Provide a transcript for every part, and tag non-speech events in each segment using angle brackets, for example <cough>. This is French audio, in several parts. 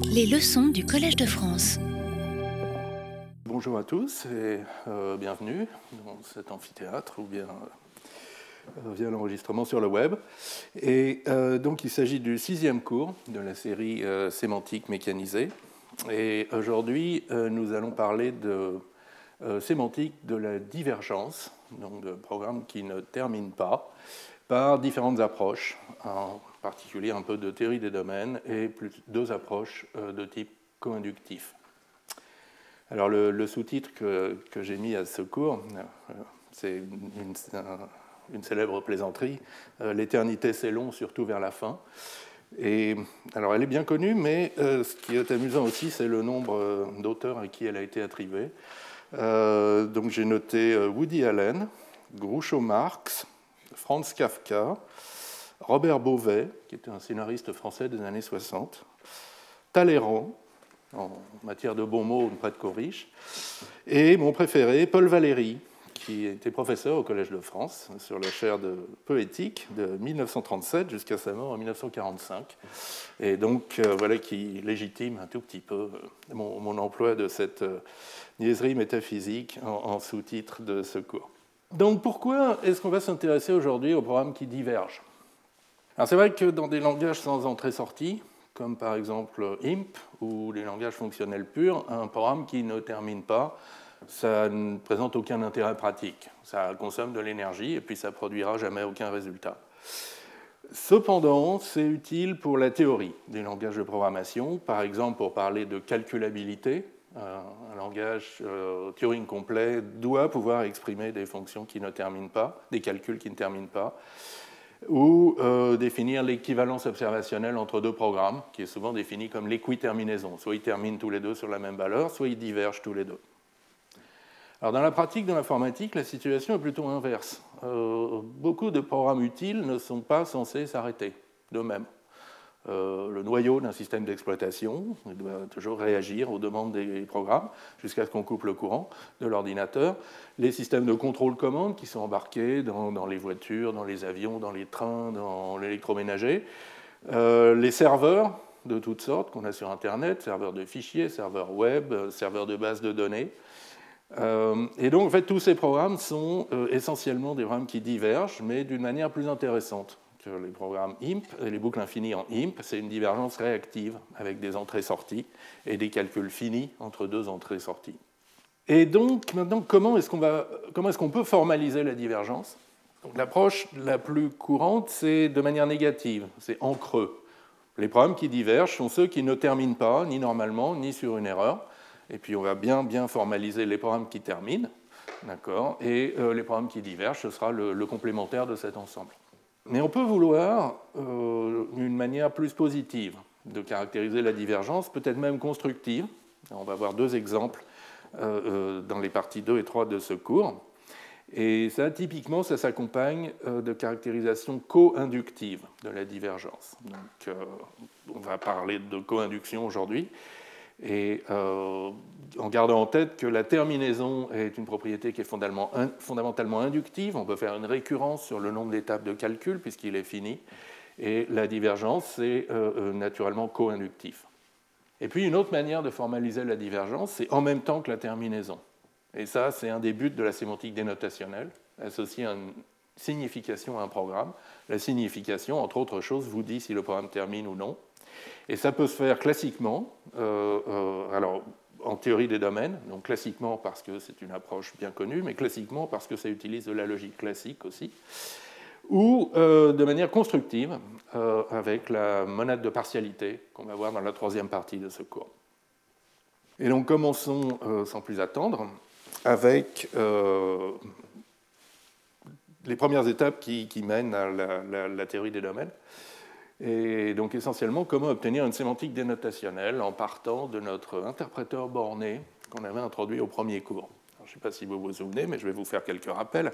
Les leçons du Collège de France. Bonjour à tous et euh, bienvenue dans cet amphithéâtre ou bien euh, via l'enregistrement sur le web. Et euh, donc il s'agit du sixième cours de la série sémantique mécanisée. Et aujourd'hui, nous allons parler de sémantique de la divergence, donc de programmes qui ne terminent pas, par différentes approches, particulier un peu de théorie des domaines et deux approches de type co-inductif. Alors le, sous-titre que, j'ai mis à ce cours, euh, c'est une, célèbre plaisanterie, euh, L'éternité c'est long, surtout vers la fin. Et alors elle est bien connue, mais euh, ce qui est amusant aussi, c'est le nombre d'auteurs à qui elle a été attribuée. donc j'ai noté Woody Allen, Groucho Marx, Franz Kafka, Robert Beauvais, qui était un scénariste français des années 60, Talleyrand, en matière de bons mots, près de corrige. Et mon préféré, Paul Valéry, qui était professeur au Collège de France sur la chaire de poétique de 1937 jusqu'à sa mort en 1945. Et donc, euh, voilà qui légitime un tout petit peu euh, mon, emploi de cette euh, niaiserie métaphysique en, en sous-titre de ce cours. Donc, pourquoi est-ce qu'on va s'intéresser aujourd'hui aux programmes qui divergent Alors, c'est vrai que dans des langages sans entrée-sortie, comme par exemple IMP ou les langages fonctionnels purs, un programme qui ne termine pas, ça ne présente aucun intérêt pratique. Ça consomme de l'énergie et puis ça produira jamais aucun résultat. Cependant, c'est utile pour la théorie des langages de programmation, par exemple pour parler de calculabilité. Euh, un langage euh, Turing complet doit pouvoir exprimer des fonctions qui ne terminent pas, des calculs qui ne terminent pas ou euh, définir l'équivalence observationnelle entre deux programmes, qui est souvent définie comme l'équiterminaison. Soit ils terminent tous les deux sur la même valeur, soit ils divergent tous les deux. Alors, dans la pratique de l'informatique, la situation est plutôt inverse. Euh, beaucoup de programmes utiles ne sont pas censés s'arrêter d'eux-mêmes. Euh, le noyau d'un système d'exploitation. doit toujours réagir aux demandes des programmes jusqu'à ce qu'on coupe le courant de l'ordinateur. Les systèmes de contrôle-commande qui sont embarqués dans, les voitures, dans les avions, dans les trains, dans l'électroménager. Euh, les serveurs de toutes sortes qu'on a sur Internet, serveurs de fichiers, serveurs web, serveurs de bases de données. Euh, et donc, en fait, tous ces programmes sont essentiellement des programmes qui divergent, mais d'une manière plus intéressante les programmes IMP les boucles infinies en IMP, c'est une divergence réactive avec des entrées-sorties et des calculs finis entre deux entrées-sorties. Et donc, maintenant, comment est-ce qu'on est peut formaliser la divergence? L'approche la plus courante, c'est de manière négative, c'est en creux. Les programmes qui divergent sont ceux qui ne terminent pas, ni normalement, ni sur une erreur. Et puis, on va bien, bien formaliser les programmes qui terminent. D'accord? Et euh, les programmes qui divergent, ce sera le complémentaire de cet ensemble. Mais on peut vouloir euh, une manière plus positive de caractériser la divergence, peut-être même constructive. On va voir deux exemples euh, euh, dans les parties 2 et 3 de ce cours. Et ça, typiquement, ça s'accompagne de caractérisation co-inductive de la divergence. Donc, on va parler de co-induction aujourd'hui. Et euh, en gardant en tête que la terminaison est une propriété qui est fondamentalement inductive, on peut faire une récurrence sur le nombre d'étapes de calcul puisqu'il est fini, et la divergence, c'est euh, euh, naturellement co-inductif. Et puis une autre manière de formaliser la divergence, c'est en même temps que la terminaison. Et ça, c'est un des buts de la sémantique dénotationnelle, associer une signification à un programme. La signification, entre autres choses, vous dit si le programme termine ou non. Et ça peut se faire classiquement, euh, euh, alors en théorie des domaines, donc classiquement parce que c'est une approche bien connue, mais classiquement parce que ça utilise de la logique classique aussi, ou euh, de manière constructive avec la monade de partialité qu'on va voir dans la troisième partie de ce cours. Et donc commençons sans plus attendre avec les premières étapes qui, mènent à la théorie des domaines. Et donc essentiellement, comment obtenir une sémantique dénotationnelle en partant de notre interpréteur borné qu'on avait introduit au premier cours. je ne sais pas si vous vous souvenez, mais je vais vous faire quelques rappels.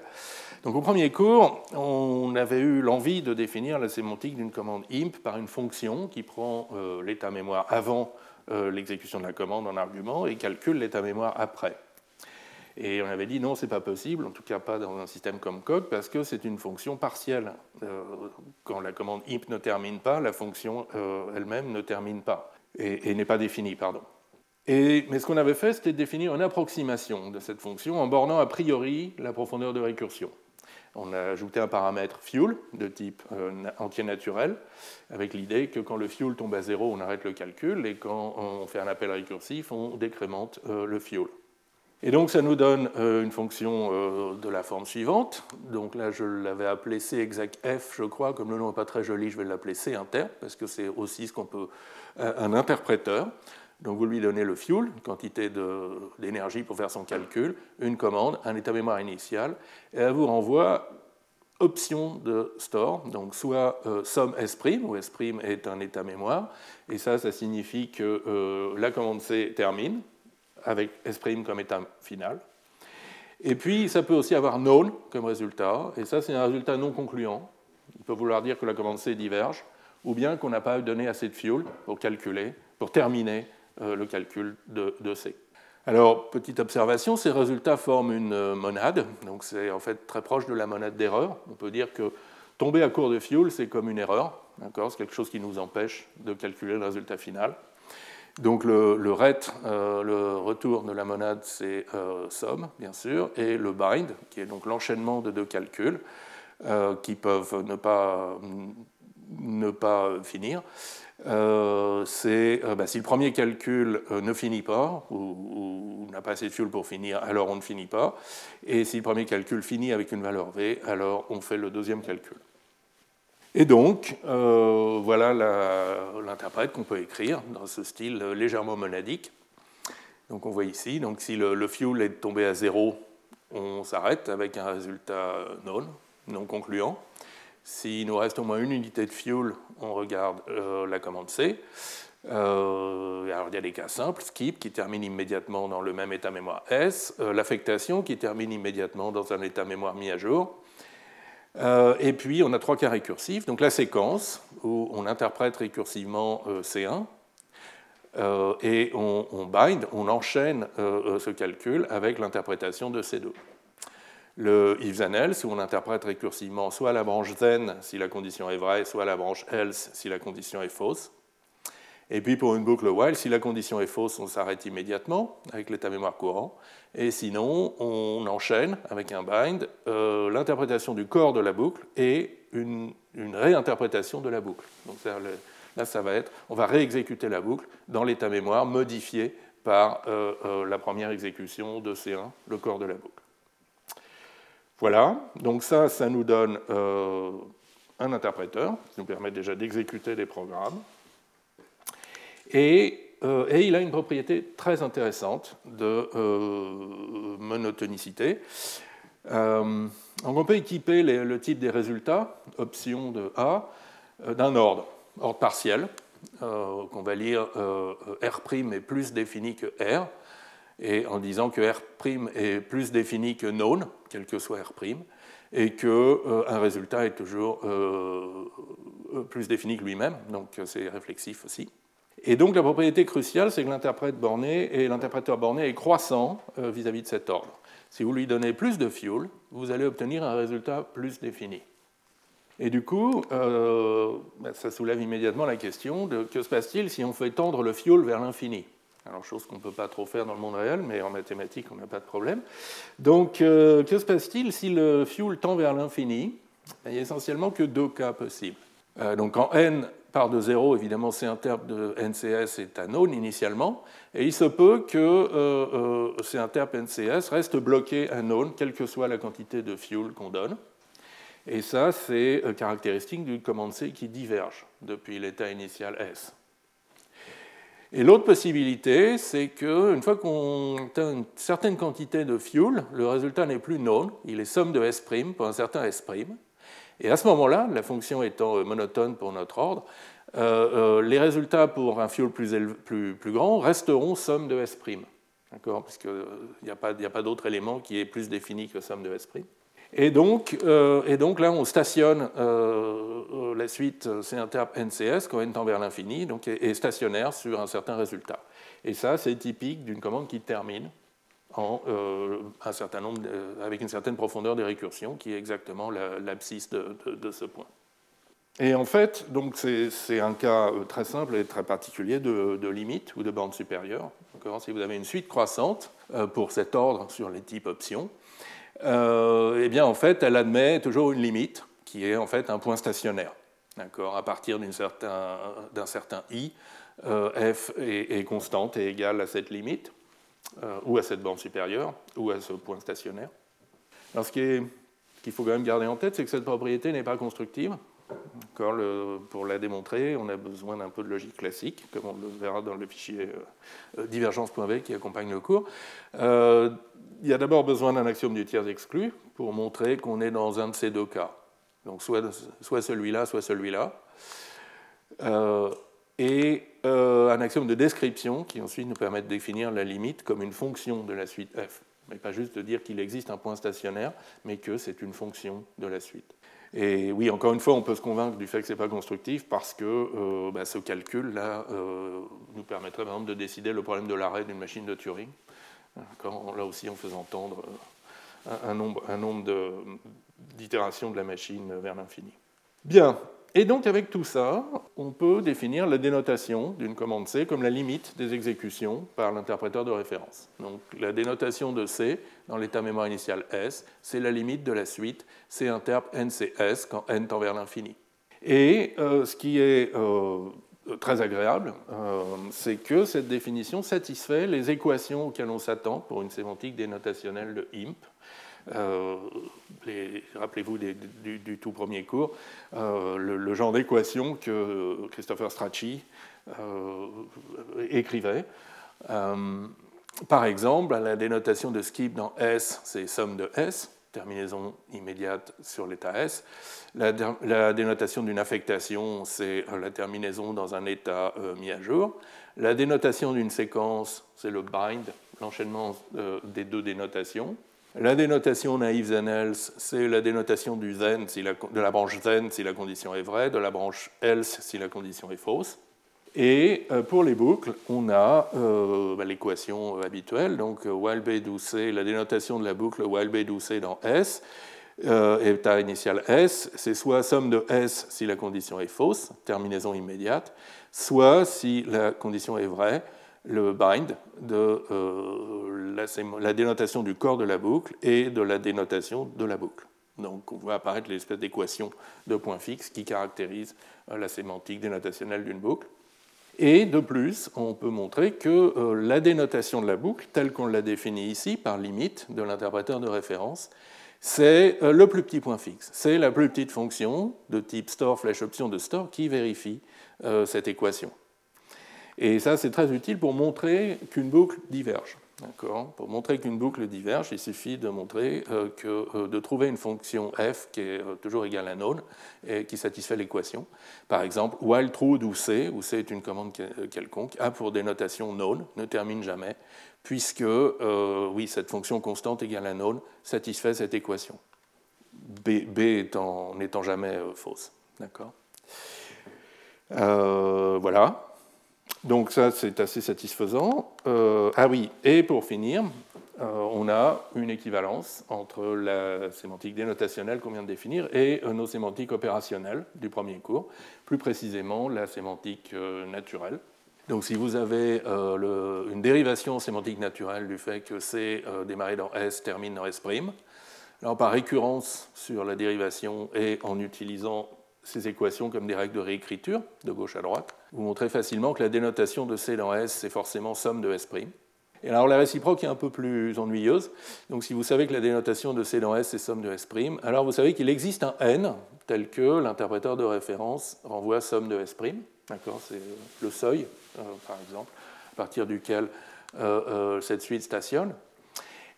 Donc au premier cours, on avait eu l'envie de définir la sémantique d'une commande imp par une fonction qui prend euh, l'état mémoire avant euh, l'exécution de la commande en argument et calcule l'état mémoire après. Et on avait dit non, c'est pas possible, en tout cas pas dans un système comme Coq, parce que c'est une fonction partielle. Euh, quand la commande imp ne termine pas, la fonction euh, elle-même ne termine pas. et, n'est pas définie, pardon. Et, mais ce qu'on avait fait, c'était de définir une approximation de cette fonction en bornant a priori la profondeur de récursion. On a ajouté un paramètre fuel de type euh, entier naturel, avec l'idée que quand le fuel tombe à zéro, on arrête le calcul, et quand on fait un appel récursif, on décrémente euh, le fuel. Et donc ça nous donne euh, une fonction euh, de la forme suivante. Donc là, je l'avais appelé C exact F, je crois. Comme le nom n'est pas très joli, je vais l'appeler C inter, parce que c'est aussi ce qu'on peut un interpréteur. Donc vous lui donnez le fuel, une quantité d'énergie pour faire son calcul, une commande, un état mémoire initial, et elle vous renvoie option de store, donc soit euh, somme S', où S' est un état mémoire, et ça, ça signifie que la commande C termine, avec S' comme état final. Et puis, ça peut aussi avoir known comme résultat, et ça, c'est un résultat non concluant. Il peut vouloir dire que la commande C diverge, ou bien qu'on n'a pas donné assez de fuel pour calculer, pour terminer euh, le calcul de, C. Alors, petite observation, ces résultats forment une euh, monade, donc c'est en fait très proche de la monade d'erreur. On peut dire que tomber à court de fuel, c'est comme une erreur, c'est quelque chose qui nous empêche de calculer le résultat final. Donc le, ret, euh, le retour de la monade, c'est euh, somme, bien sûr, et le bind, qui est donc l'enchaînement de deux calculs euh, qui peuvent ne pas, ne pas finir. c'est bah, si le premier calcul ne finit pas, ou, n'a pas assez de fuel pour finir, alors on ne finit pas. Et si le premier calcul finit avec une valeur V, alors on fait le deuxième calcul. Et donc, euh, voilà l'interprète qu'on peut écrire dans ce style légèrement monadique. Donc on voit ici, donc si le, fuel est tombé à zéro, on s'arrête avec un résultat non, non concluant. S'il nous reste au moins une unité de fuel, on regarde euh, la commande C. Euh, alors il y a des cas simples, skip qui termine immédiatement dans le même état mémoire S, l'affectation qui termine immédiatement dans un état mémoire mis à jour, euh, et puis, on a trois cas récursifs. Donc, la séquence, où on interprète récursivement euh, C1, euh, et on, bind, on enchaîne ce calcul avec l'interprétation de C2. Le then else, où on interprète récursivement soit la branche then si la condition est vraie, soit la branche else si la condition est fausse. Et puis pour une boucle while, si la condition est fausse, on s'arrête immédiatement avec l'état mémoire courant. Et sinon, on enchaîne avec un bind euh, l'interprétation du corps de la boucle et une, réinterprétation de la boucle. Donc là, ça va être, on va réexécuter la boucle dans l'état mémoire modifié par euh, euh, la première exécution de C1, le corps de la boucle. Voilà, donc ça, ça nous donne un interpréteur qui nous permet déjà d'exécuter des programmes. Euh, et, il a une propriété très intéressante de euh, monotonicité. Euh, on peut équiper le type des résultats, option de A, d'un ordre, ordre partiel, qu'on va lire R' est plus défini que R, et en disant que R' est plus défini que known, quel que soit R', et qu'un résultat est toujours plus défini que lui-même, donc c'est réflexif aussi. Et donc la propriété cruciale, c'est que l'interprète borné et l'interpréteur borné est croissant euh, vis-à-vis de cet ordre. Si vous lui donnez plus de fuel, vous allez obtenir un résultat plus défini. Et du coup, euh, ben, ça soulève immédiatement la question de que se passe-t-il si on fait tendre le fuel vers l'infini? Alors, chose qu'on ne peut pas trop faire dans le monde réel, mais en mathématiques, on n'a pas de problème. Donc, euh, que se passe-t-il si le fuel tend vers l'infini? Ben, Il n'y a essentiellement que deux cas possibles. donc, quand n part de zéro, évidemment, C interp de NCS est un known initialement, et il se peut que euh, euh, C interp NCS reste bloqué à known, quelle que soit la quantité de fuel qu'on donne. Et ça, c'est euh, caractéristique d'une commande C qui diverge depuis l'état initial S. Et l'autre possibilité, c'est qu'une fois qu'on atteint une certaine quantité de fuel, le résultat n'est plus known, il est somme de S' pour un certain S'. Et à ce moment-là, la fonction étant euh, monotone pour notre ordre, euh, euh, les résultats pour un fuel plus, grand resteront somme de S'. D'accord? Puisqu'il n'y a pas, pas d'autre élément qui est plus défini que somme de S'. Et donc, et donc là, on stationne la suite C interp NCS quand n tend vers l'infini, donc est, stationnaire sur un certain résultat. Et ça, c'est typique d'une commande qui termine euh, un certain nombre avec une certaine profondeur de récursion, qui est exactement l'abscisse de, ce point. Et en fait, c'est un cas très simple et très particulier de, limite ou de bande supérieure. Si vous avez une suite croissante pour cet ordre sur les types options, eh bien en fait, elle admet toujours une limite qui est en fait un point stationnaire. À partir d'un certain, certain i, f est, constante et égale à cette limite, ou à cette bande supérieure, ou à ce point stationnaire. Alors ce qu'il faut quand même garder en tête, c'est que cette propriété n'est pas constructive. pour la démontrer, on a besoin d'un peu de logique classique, comme on le verra dans le fichier euh, divergence.v qui accompagne le cours. Euh, il y a d'abord besoin d'un axiome du tiers exclu pour montrer qu'on est dans un de ces deux cas. Donc soit, soit celui-là, soit celui-là. Euh, et un axiome de description qui ensuite nous permet de définir la limite comme une fonction de la suite f mais pas juste de dire qu'il existe un point stationnaire, mais que c'est une fonction de la suite. Et oui, encore une fois, on peut se convaincre du fait que ce n'est pas constructif parce que euh, bah, ce calcul-là euh, nous permettrait par exemple de décider le problème de l'arrêt d'une machine de Turing. là aussi, euh, un, nombre, un nombre d'itérations de la machine vers l'infini. Bien, et donc avec tout ça, on peut définir la dénotation d'une commande C comme la limite des exécutions par l'interpréteur de référence. Donc la dénotation de C dans l'état mémoire initial S, c'est la limite de la suite C interp NCS quand n tend vers l'infini. Et euh, ce qui est euh, très agréable, euh, c'est que cette définition satisfait les équations auxquelles on s'attend pour une sémantique dénotationnelle de IMP. Euh, rappelez-vous du, tout premier cours, euh, le, genre d'équation que Christopher Strachey euh, écrivait. par exemple, la dénotation de skip dans S, c'est somme de S, terminaison immédiate sur l'état S. La, la dénotation d'une affectation, c'est la terminaison dans un état mis à jour. La dénotation d'une séquence, c'est le bind, l'enchaînement des deux dénotations. La dénotation naïve zen-else, c'est la dénotation du zen de la branche zen si la condition est vraie, de la branche else si la condition est fausse. Et euh, pour les boucles, on a euh, bah, l'équation habituelle, donc euh, while b c, la dénotation de la boucle while b c dans S, état initial S, c'est soit somme de S si la condition est fausse, terminaison immédiate, soit si la condition est vraie, le bind de euh, la, dénotation du corps de la boucle et de la dénotation de la boucle. Donc on voit apparaître l'espèce d'équation de points fixes qui caractérise euh, la sémantique dénotationnelle d'une boucle. Et de plus, on peut montrer que euh, la dénotation de la boucle, telle qu'on l'a définie ici par limite de l'interpréteur de référence, c'est le plus petit point fixe. C'est la plus petite fonction de type store flash option de store qui vérifie cette équation. Et ça, c'est très utile pour montrer qu'une boucle diverge. Pour montrer qu'une boucle diverge, il suffit de montrer euh, que, euh, de trouver une fonction f qui est euh, toujours égale à none et qui satisfait l'équation. Par exemple, while true d'où c, où c est une commande quelconque, a pour dénotation none, ne termine jamais, puisque oui, cette fonction constante égale à none satisfait cette équation. B, n'étant jamais fausse. D'accord? Voilà. Donc ça, c'est assez satisfaisant. Euh, ah oui, et pour finir, euh, on a une équivalence entre la sémantique dénotationnelle qu'on vient de définir et euh, nos sémantiques opérationnelles du premier cours, plus précisément la sémantique naturelle. Donc si vous avez une dérivation sémantique naturelle du fait que C démarré dans S termine dans S', alors par récurrence sur la dérivation et en utilisant ces équations comme des règles de réécriture, de gauche à droite, vous montrez facilement que la dénotation de C dans S, c'est forcément somme de S'. Et alors la réciproque est un peu plus ennuyeuse. Donc si vous savez que la dénotation de C dans S, c'est somme de S', alors vous savez qu'il existe un N tel que l'interpréteur de référence renvoie somme de S'. D'accord C'est le seuil, euh, par exemple, à partir duquel euh, euh, cette suite stationne.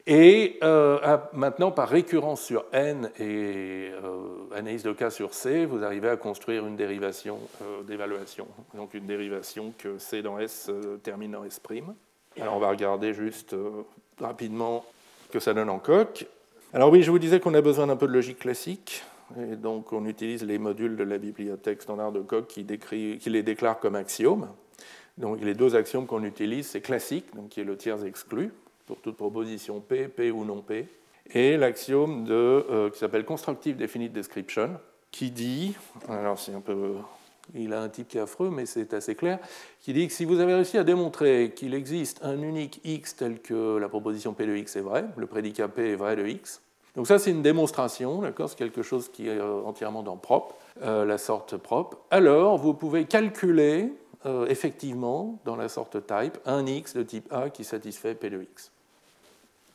Et euh, maintenant, par récurrence sur n et euh, analyse de cas sur c, vous arrivez à construire une dérivation euh, d'évaluation. Donc une dérivation que c dans s termine en s'. Alors on va regarder juste rapidement ce que ça donne en coq. Alors oui, je vous disais qu'on a besoin d'un peu de logique classique. Et donc on utilise les modules de la bibliothèque standard de Coq qui, les déclarent comme axiomes. Donc les deux axiomes qu'on utilise, c'est classique, donc qui est le tiers exclu, pour toute proposition P, P ou non P, et l'axiome euh, qui s'appelle Constructive Definite Description, qui dit, alors c'est un peu, il a un type qui est affreux, mais c'est assez clair, qui dit que si vous avez réussi à démontrer qu'il existe un unique x tel que la proposition P de x est vraie, le prédicat P est vrai de x, donc ça c'est une démonstration, c'est quelque chose qui est euh, entièrement dans propre, euh, la sorte propre, alors vous pouvez calculer euh, effectivement dans la sorte type un x de type A qui satisfait P de x.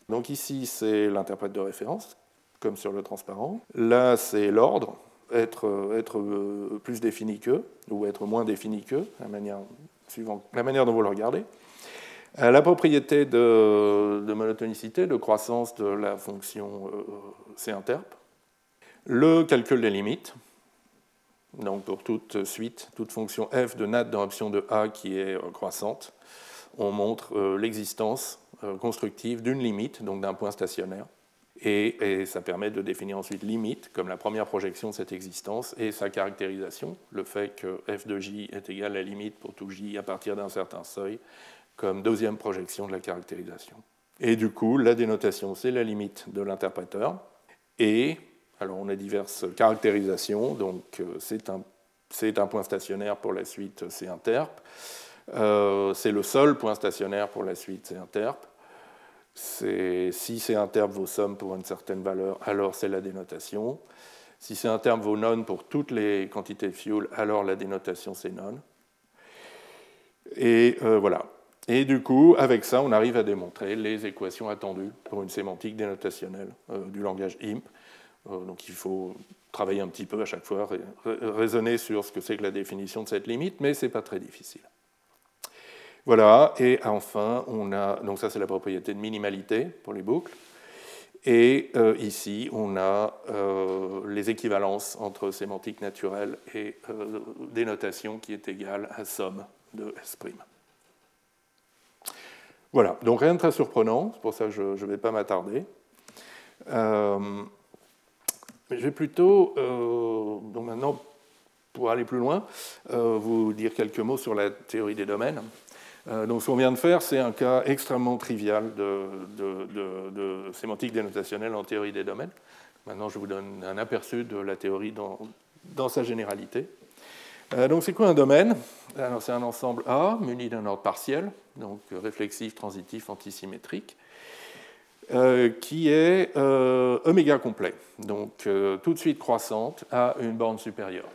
Donc ici c'est l'interprète de référence, comme sur le transparent. Là c'est l'ordre, être, être plus défini que, ou être moins défini que, la manière, suivant la manière dont vous le regardez. Euh, la propriété de, monotonicité, de croissance de la fonction euh, C interp. Le calcul des limites, donc pour toute suite, toute fonction f de nat dans l'option de A qui est euh, croissante, on montre l'existence constructive d'une limite, donc d'un point stationnaire. Et, ça permet de définir ensuite limite comme la première projection de cette existence et sa caractérisation, le fait que f de j est égal à la limite pour tout j à partir d'un certain seuil, comme deuxième projection de la caractérisation. Et du coup, la dénotation, c'est la limite de l'interpréteur. Et, alors on a diverses caractérisations, donc euh, c'est un, un, point stationnaire pour la suite C interp. Euh, c'est le seul point stationnaire pour la suite C interp. Si C interp vaut somme pour une certaine valeur, alors c'est la dénotation. Si C interp vaut non pour toutes les quantités de fuel, alors la dénotation c'est non. Et euh, voilà. Et du coup, avec ça, on arrive à démontrer les équations attendues pour une sémantique dénotationnelle euh, du langage IMP. Donc il faut travailler un petit peu à chaque fois, raisonner sur ce que c'est que la définition de cette limite, mais ce n'est pas très difficile. Voilà, et enfin, on a, donc ça c'est la propriété de minimalité pour les boucles. Et euh, ici, on a les équivalences entre sémantique naturelle et dénotation qui est égale à somme de S'. Voilà, donc rien de très surprenant, c'est pour ça que je ne vais pas m'attarder. Euh, je vais plutôt, euh, donc maintenant, pour aller plus loin, euh, vous dire quelques mots sur la théorie des domaines. Donc ce qu'on vient de faire, c'est un cas extrêmement trivial de, sémantique dénotationnelle en théorie des domaines. Maintenant, je vous donne un aperçu de la théorie dans, sa généralité. Euh, donc c'est quoi un domaine? C'est un ensemble A muni d'un ordre partiel, donc réflexif, transitif, antisymétrique, euh, qui est euh, oméga complet, donc tout de suite croissante à une borne supérieure.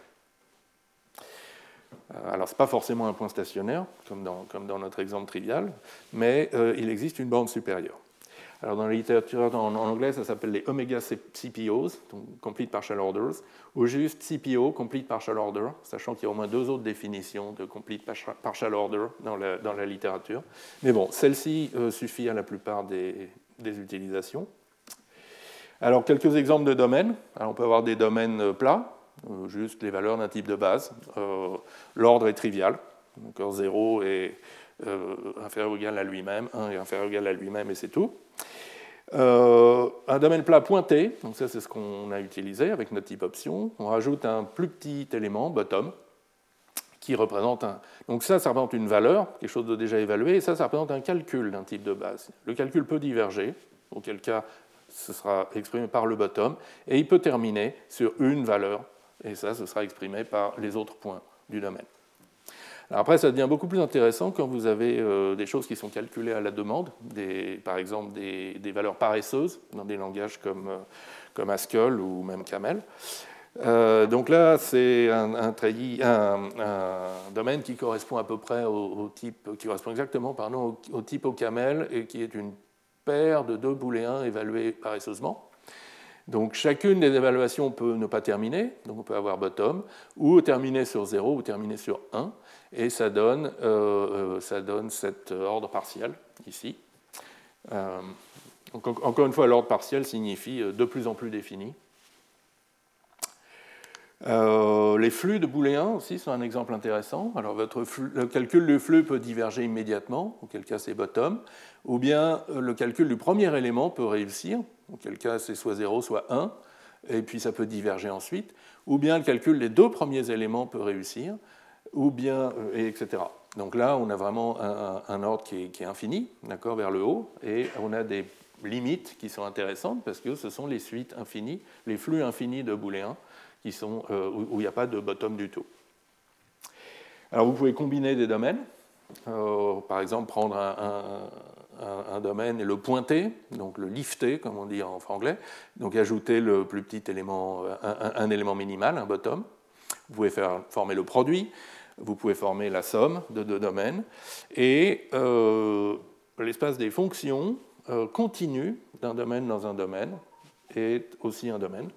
Alors, ce n'est pas forcément un point stationnaire, comme dans, notre exemple trivial, mais il existe une borne supérieure. Alors dans la littérature en, anglais, ça s'appelle les omega CPOs, donc Complete Partial Orders, ou juste CPO, Complete Partial Order, sachant qu'il y a au moins deux autres définitions de Complete Partial Order dans la, littérature. Mais bon, celle-ci euh, suffit à la plupart des, des, utilisations. Alors quelques exemples de domaines. Alors, on peut avoir des domaines euh, plats, euh, juste les valeurs d'un type de base. L'ordre est trivial, donc 0 est inférieur ou égal à lui-même, 1 est inférieur ou égal à lui-même et c'est tout. Euh, un domaine plat pointé, donc ça c'est ce qu'on a utilisé avec notre type option. On rajoute un plus petit élément, bottom, qui représente un. Donc ça, ça représente une valeur, quelque chose de déjà évalué, et ça, ça représente un calcul d'un type de base. Le calcul peut diverger, auquel cas ce sera exprimé par le bottom, et il peut terminer sur une valeur, et ça, ce sera exprimé par les autres points du domaine après, ça devient beaucoup plus intéressant quand vous avez euh, des choses qui sont calculées à la demande, par exemple des, valeurs paresseuses dans des langages comme, euh, Haskell ou même Camel. Euh, donc là, c'est un, domaine qui correspond à peu près au, type, qui correspond exactement pardon, au, type au camel et qui est une paire de deux booléens évalués paresseusement. Donc chacune des évaluations peut ne pas terminer, donc on peut avoir bottom, ou terminer sur 0 ou terminer sur 1 et ça donne, euh, euh, ça donne cet ordre partiel ici. Euh, encore une fois, l'ordre partiel signifie de plus en plus défini. les flux de booléens aussi sont un exemple intéressant. Alors votre le calcul du flux peut diverger immédiatement, auquel cas c'est bottom, ou bien le calcul du premier élément peut réussir, auquel cas c'est soit 0, soit 1, et puis ça peut diverger ensuite, ou bien le calcul des deux premiers éléments peut réussir, ou bien, euh, etc. Donc là, on a vraiment un, ordre qui est, infini, d'accord, vers le haut, et on a des limites qui sont intéressantes parce que ce sont les suites infinies, les flux infinis de booléens sont, où il n'y a pas de bottom du tout. Alors vous pouvez combiner des domaines, par exemple prendre un, domaine et le pointer, donc le lifter comme on dit en franglais, donc ajouter le plus petit élément, un, élément minimal, un bottom. Vous pouvez former le produit, vous pouvez former la somme de deux domaines, et euh, l'espace des fonctions euh, continue d'un domaine dans un domaine est aussi un domaine.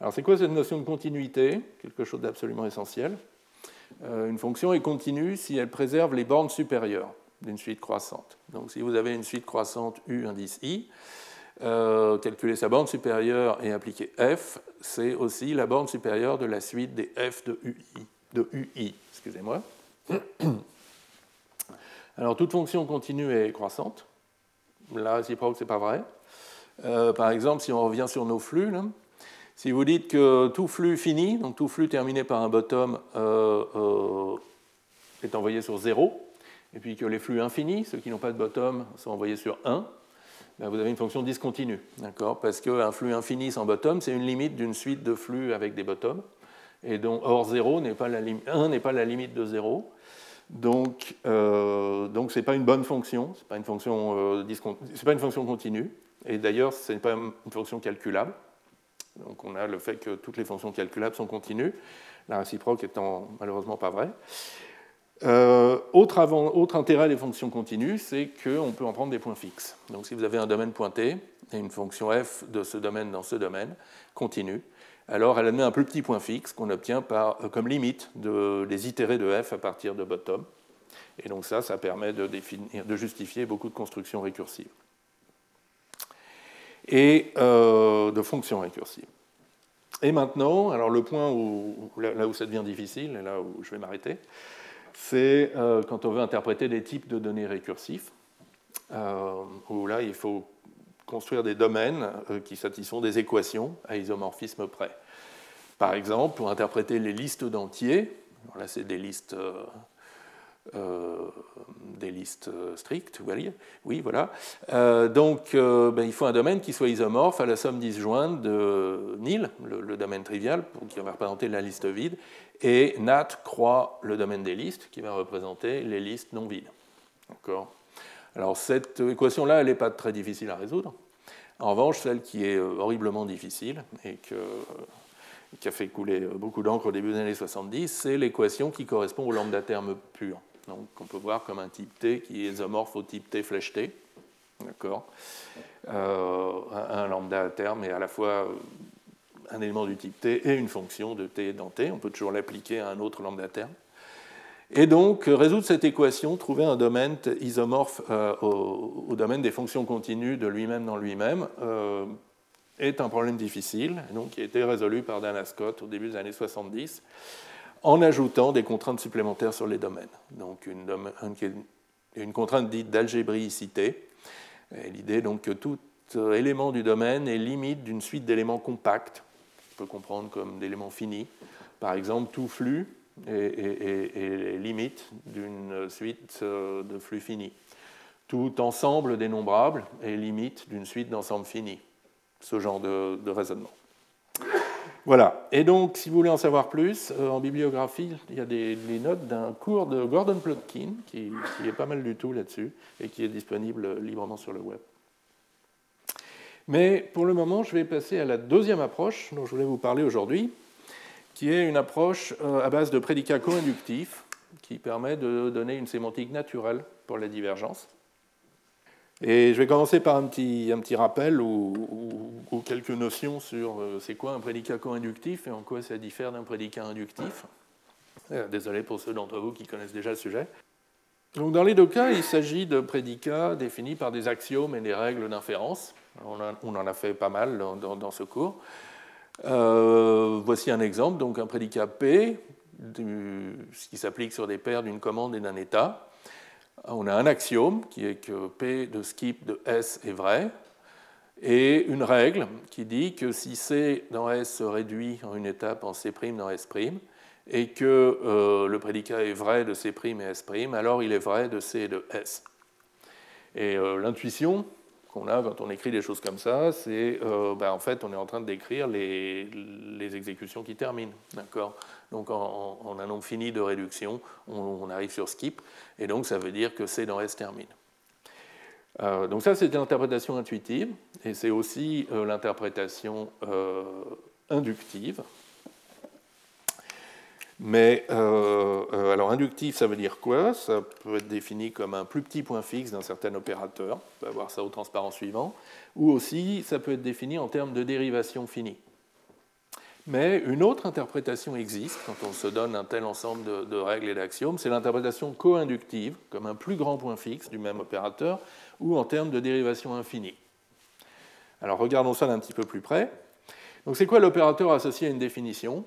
Alors c'est quoi cette notion de continuité? Quelque chose d'absolument essentiel. Euh, une fonction est continue si elle préserve les bornes supérieures d'une suite croissante. Donc si vous avez une suite croissante U indice I, calculer sa borne supérieure et appliquer f, c'est aussi la borne supérieure de la suite des f de UI de excusez-moi. <coughs> Alors toute fonction continue est croissante. La réciproque, ce n'est pas vrai. Euh, par exemple, si on revient sur nos flux, si vous dites que tout flux fini, donc tout flux terminé par un bottom euh, euh, est envoyé sur 0, et puis que les flux infinis, ceux qui n'ont pas de bottom, sont envoyés sur 1, ben vous avez une fonction discontinue, Parce qu'un flux infini sans bottom, c'est une limite d'une suite de flux avec des bottoms et donc or 0 n'est pas la 1 n'est pas la limite de 0. Donc, euh, donc ce n'est pas une bonne fonction, ce n'est pas, une fonction, euh, pas une fonction continue, et d'ailleurs ce n'est pas une fonction calculable. Donc on a le fait que toutes les fonctions calculables sont continues, la réciproque étant malheureusement pas vraie. Euh, autre, intérêt des fonctions continues, c'est qu'on peut en prendre des points fixes. Donc si vous avez un domaine pointé et une fonction f de ce domaine dans ce domaine continue, alors elle admet un plus petit point fixe qu'on obtient euh, comme limite de, des itérés de f à partir de bottom. Et donc ça, ça permet de, définir, de justifier beaucoup de constructions récursives. Et euh, de fonctions récursives. Et maintenant, alors le point où, là, où ça devient difficile, et là où je vais m'arrêter, c'est euh, quand on veut interpréter des types de données récursifs, où là, il faut construire des domaines euh, qui satisfont des équations à isomorphisme près. Par exemple, pour interpréter les listes d'entiers, là c'est des listes, euh, euh, des listes strictes, vous oui, voilà. donc ben, il faut un domaine qui soit isomorphe à la somme disjointe de nil, le, domaine trivial, qui va représenter la liste vide, et nat croix le domaine des listes, qui va représenter les listes non vides. D'accord? Alors cette équation-là, elle n'est pas très difficile à résoudre. En revanche, celle qui est euh, horriblement difficile et qui a fait couler euh, beaucoup d'encre au début des années 70, c'est l'équation qui correspond au lambda terme pur. Donc on peut voir comme un type T qui est isomorphe au type T flèche T. D'accord? Euh, Un lambda terme est à la fois un élément du type T et une fonction de T dans T. On peut toujours l'appliquer à un autre lambda terme. Et donc, euh, résoudre cette équation, trouver un domaine isomorphe euh, au, domaine des fonctions continues de lui-même dans lui-même, euh, est un problème difficile, donc, qui a été résolu par Dana Scott au début des années 70, en ajoutant des contraintes supplémentaires sur les domaines. Donc, une, contrainte dite d'algébricité. L'idée donc que tout élément du domaine est limite d'une suite d'éléments compacts, peut comprendre comme d'éléments finis. Par exemple, tout flux et, les limites d'une suite euh, de flux finis. Tout ensemble dénombrable est limite d'une suite d'ensemble fini. Ce genre de, raisonnement. Voilà. Et donc, si vous voulez en savoir plus, euh, en bibliographie, il y a des, notes d'un cours de Gordon Plotkin, qui, est pas mal du tout là-dessus, et qui est disponible librement sur le web. Mais pour le moment, je vais passer à la deuxième approche dont je voulais vous parler aujourd'hui, qui est une approche euh, à base de prédicats co-inductifs qui permet de donner une sémantique naturelle pour la divergence. Et je vais commencer par un petit, rappel ou, quelques notions sur euh, c'est quoi un prédicat co-inductif et en quoi ça diffère d'un prédicat inductif. Euh, désolé pour ceux d'entre vous qui connaissent déjà le sujet. Donc dans les deux cas, il s'agit de prédicats définis par des axiomes et des règles d'inférence. On, en a fait pas mal dans, dans ce cours. Euh, voici un exemple, donc un prédicat P, ce qui s'applique sur des paires d'une commande et d'un état. On a un axiome qui est que P de skip de S est vrai, et une règle qui dit que si C dans S se réduit en une étape en C' dans S', et que euh, le prédicat est vrai de C' et S', alors il est vrai de C et de S. Et euh, l'intuition quand on écrit des choses comme ça, c'est euh, ben, en fait on est en train de décrire les, exécutions qui terminent. Donc en, un nombre fini de réductions, on, arrive sur skip, et donc ça veut dire que C dans S termine. Euh, donc ça c'est l'interprétation intuitive, et c'est aussi euh, l'interprétation inductive. Mais euh, euh, alors inductif, ça veut dire quoi? Ça peut être défini comme un plus petit point fixe d'un certain opérateur. On va voir ça au transparent suivant. Ou aussi, ça peut être défini en termes de dérivation finie. Mais une autre interprétation existe quand on se donne un tel ensemble de, règles et d'axiomes, c'est l'interprétation co-inductive, comme un plus grand point fixe du même opérateur, ou en termes de dérivation infinie. Alors regardons ça d'un petit peu plus près. Donc c'est quoi l'opérateur associé à une définition?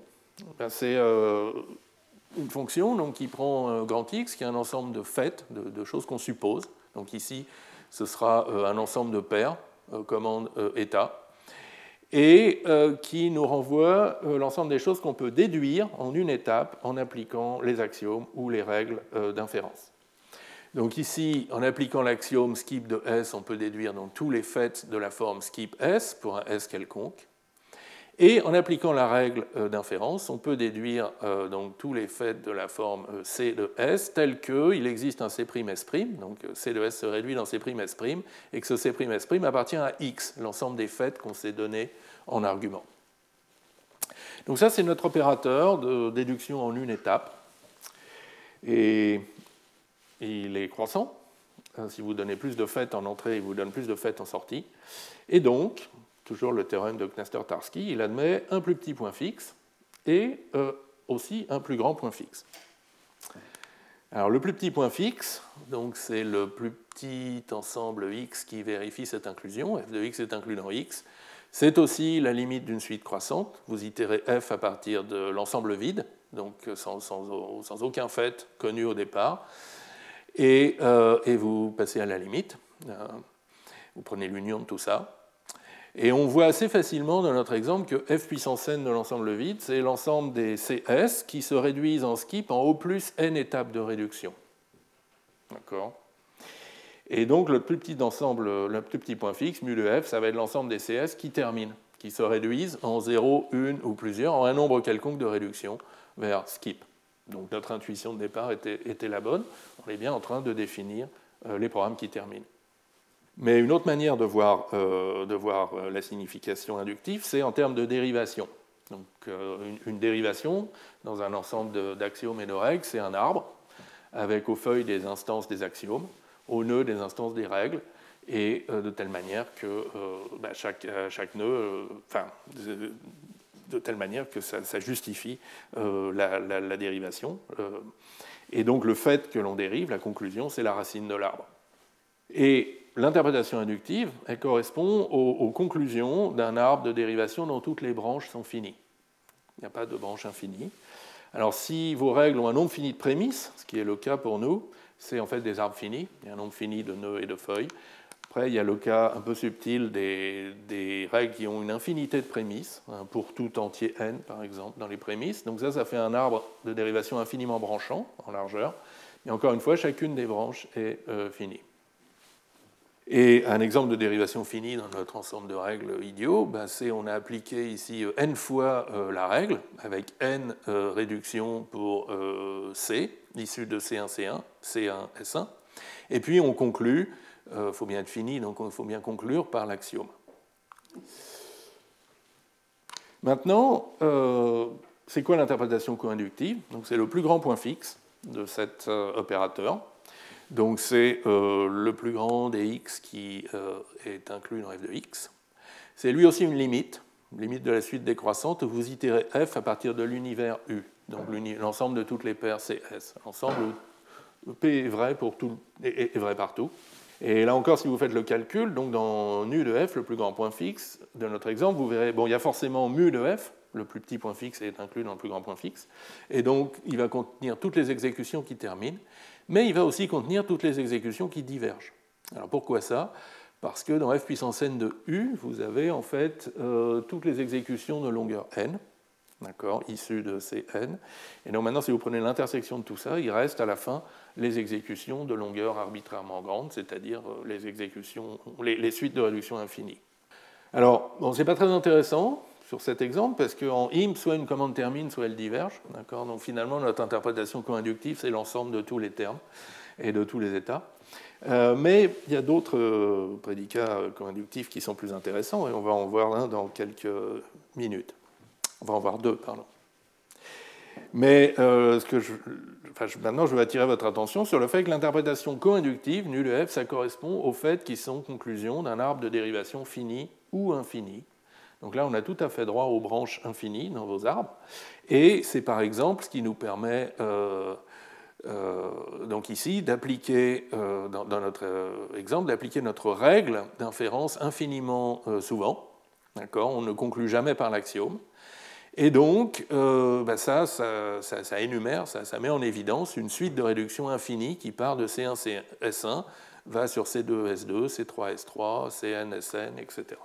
C'est euh, une fonction donc, qui prend un grand X, qui est un ensemble de faits, de, choses qu'on suppose. Donc ici, ce sera euh, un ensemble de paires, euh, commande état, et qui nous renvoie l'ensemble des choses qu'on peut déduire en une étape en appliquant les axiomes ou les règles d'inférence. Donc ici, en appliquant l'axiome skip de S, on peut déduire donc tous les faits de la forme skip S pour un S quelconque. Et en appliquant la règle euh, d'inférence, on peut déduire euh, donc, tous les faits de la forme euh, C de S tel qu'il existe un C'S', donc C de S se réduit dans C'S', et que ce C'S' appartient à X, l'ensemble des faits qu'on s'est donné en argument. Donc ça, c'est notre opérateur de déduction en une étape. Et il est croissant. Si vous donnez plus de faits en entrée, il vous donne plus de faits en sortie. Et donc, toujours le théorème de Knaster-Tarski, il admet un plus petit point fixe et euh, aussi un plus grand point fixe. Alors le plus petit point fixe, donc c'est le plus petit ensemble x qui vérifie cette inclusion, f de x est inclus dans x. C'est aussi la limite d'une suite croissante. Vous itérez f à partir de l'ensemble vide, donc sans, aucun fait connu au départ, et, euh, vous passez à la limite. Euh, vous prenez l'union de tout ça. Et on voit assez facilement dans notre exemple que f puissance n de l'ensemble vide, c'est l'ensemble des CS qui se réduisent en skip en O plus n étapes de réduction. D'accord? Et donc le plus petit ensemble, le plus petit point fixe, mu de f, ça va être l'ensemble des CS qui terminent, qui se réduisent en 0, 1 ou plusieurs, en un nombre quelconque de réduction vers skip. Donc notre intuition de départ était, la bonne. On est bien en train de définir euh, les programmes qui terminent. Mais une autre manière de voir, euh, euh, la signification inductive, c'est en termes de dérivation. Donc, euh, une, dérivation dans un ensemble d'axiomes et de règles, c'est un arbre avec aux feuilles des instances des axiomes, aux nœuds des instances des règles, et de telle manière que bah, chaque, nœud, enfin, de, telle manière que ça, justifie la, la, dérivation. et donc le fait que l'on dérive, la conclusion, c'est la racine de l'arbre. Et l'interprétation inductive, correspond aux, conclusions d'un arbre de dérivation dont toutes les branches sont finies. Il n'y a pas de branche infinie. Alors si vos règles ont un nombre fini de prémices, ce qui est le cas pour nous, c'est en fait des arbres finis, il y a un nombre fini de nœuds et de feuilles. Après, il y a le cas un peu subtil des, règles qui ont une infinité de prémices, hein, pour tout entier n par exemple, dans les prémices. Donc ça, ça fait un arbre de dérivation infiniment branchant en largeur. Et encore une fois, chacune des branches est euh, finie. Et un exemple de dérivation finie dans notre ensemble de règles idiot, ben c'est on a appliqué ici euh, n fois euh, la règle, avec n euh, réductions pour C, issue de C1, C1, C1, S1. Et puis on conclut, il faut bien être fini, donc il faut bien conclure par l'axiome. Maintenant, c'est quoi l'interprétation co-inductive C'est le plus grand point fixe de cet opérateur. Donc c'est euh, le plus grand des x qui euh, est inclus dans f de x. C'est lui aussi une limite, limite de la suite décroissante. Vous itérez f à partir de l'univers U, donc l'ensemble de toutes les paires CS. L'ensemble P est vrai, pour tout, est, vrai partout. Et là encore, si vous faites le calcul, donc dans nu de f, le plus grand point fixe de notre exemple, vous verrez, bon, il y a forcément mu de f, le plus petit point fixe est inclus dans le plus grand point fixe, et donc il va contenir toutes les exécutions qui terminent mais il va aussi contenir toutes les exécutions qui divergent. Alors pourquoi ça? Parce que dans f puissance n de u, vous avez en fait euh, toutes les exécutions de longueur n, d'accord, issu de ces n. Et donc maintenant, si vous prenez l'intersection de tout ça, il reste à la fin les exécutions de longueur arbitrairement grande, c'est-à-dire euh, les exécutions, les, suites de réduction infinie. Alors, bon, c'est pas très intéressant sur cet exemple parce qu'en IM, soit une commande termine, soit elle diverge. Donc finalement, notre interprétation co-inductive, c'est l'ensemble de tous les termes et de tous les états. Euh, mais il y a d'autres euh, prédicats co-inductifs qui sont plus intéressants et on va en voir un dans quelques minutes. On va en voir deux, pardon. Mais euh, je, maintenant, je veux attirer votre attention sur le fait que l'interprétation co-inductive, nul f, ça correspond au fait qu'ils sont conclusions d'un arbre de dérivation fini ou infini. Donc là, on a tout à fait droit aux branches infinies dans vos arbres. Et c'est par exemple ce qui nous permet, euh, euh, donc ici, d'appliquer, dans, dans, notre exemple, d'appliquer notre règle d'inférence infiniment souvent. On ne conclut jamais par l'axiome. Et donc, euh, bah ça, ça, énumère, ça, met en évidence une suite de réductions infinies qui part de C1, S1, va sur C2, S2, C3, S3, Cn, Sn, etc.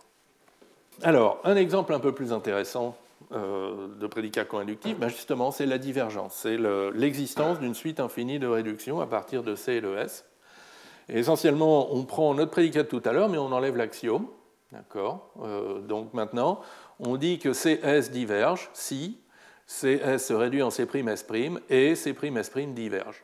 Alors, un exemple un peu plus intéressant euh, de prédicat co-inductif, bah justement, c'est la divergence. C'est l'existence d'une suite infinie de réductions à partir de C et de S. Essentiellement, on prend notre prédicat de tout à l'heure, mais on enlève l'axiome. D'accord euh, Donc maintenant, on dit que CS diverge si CS se réduit en C'S' et C'S' diverge.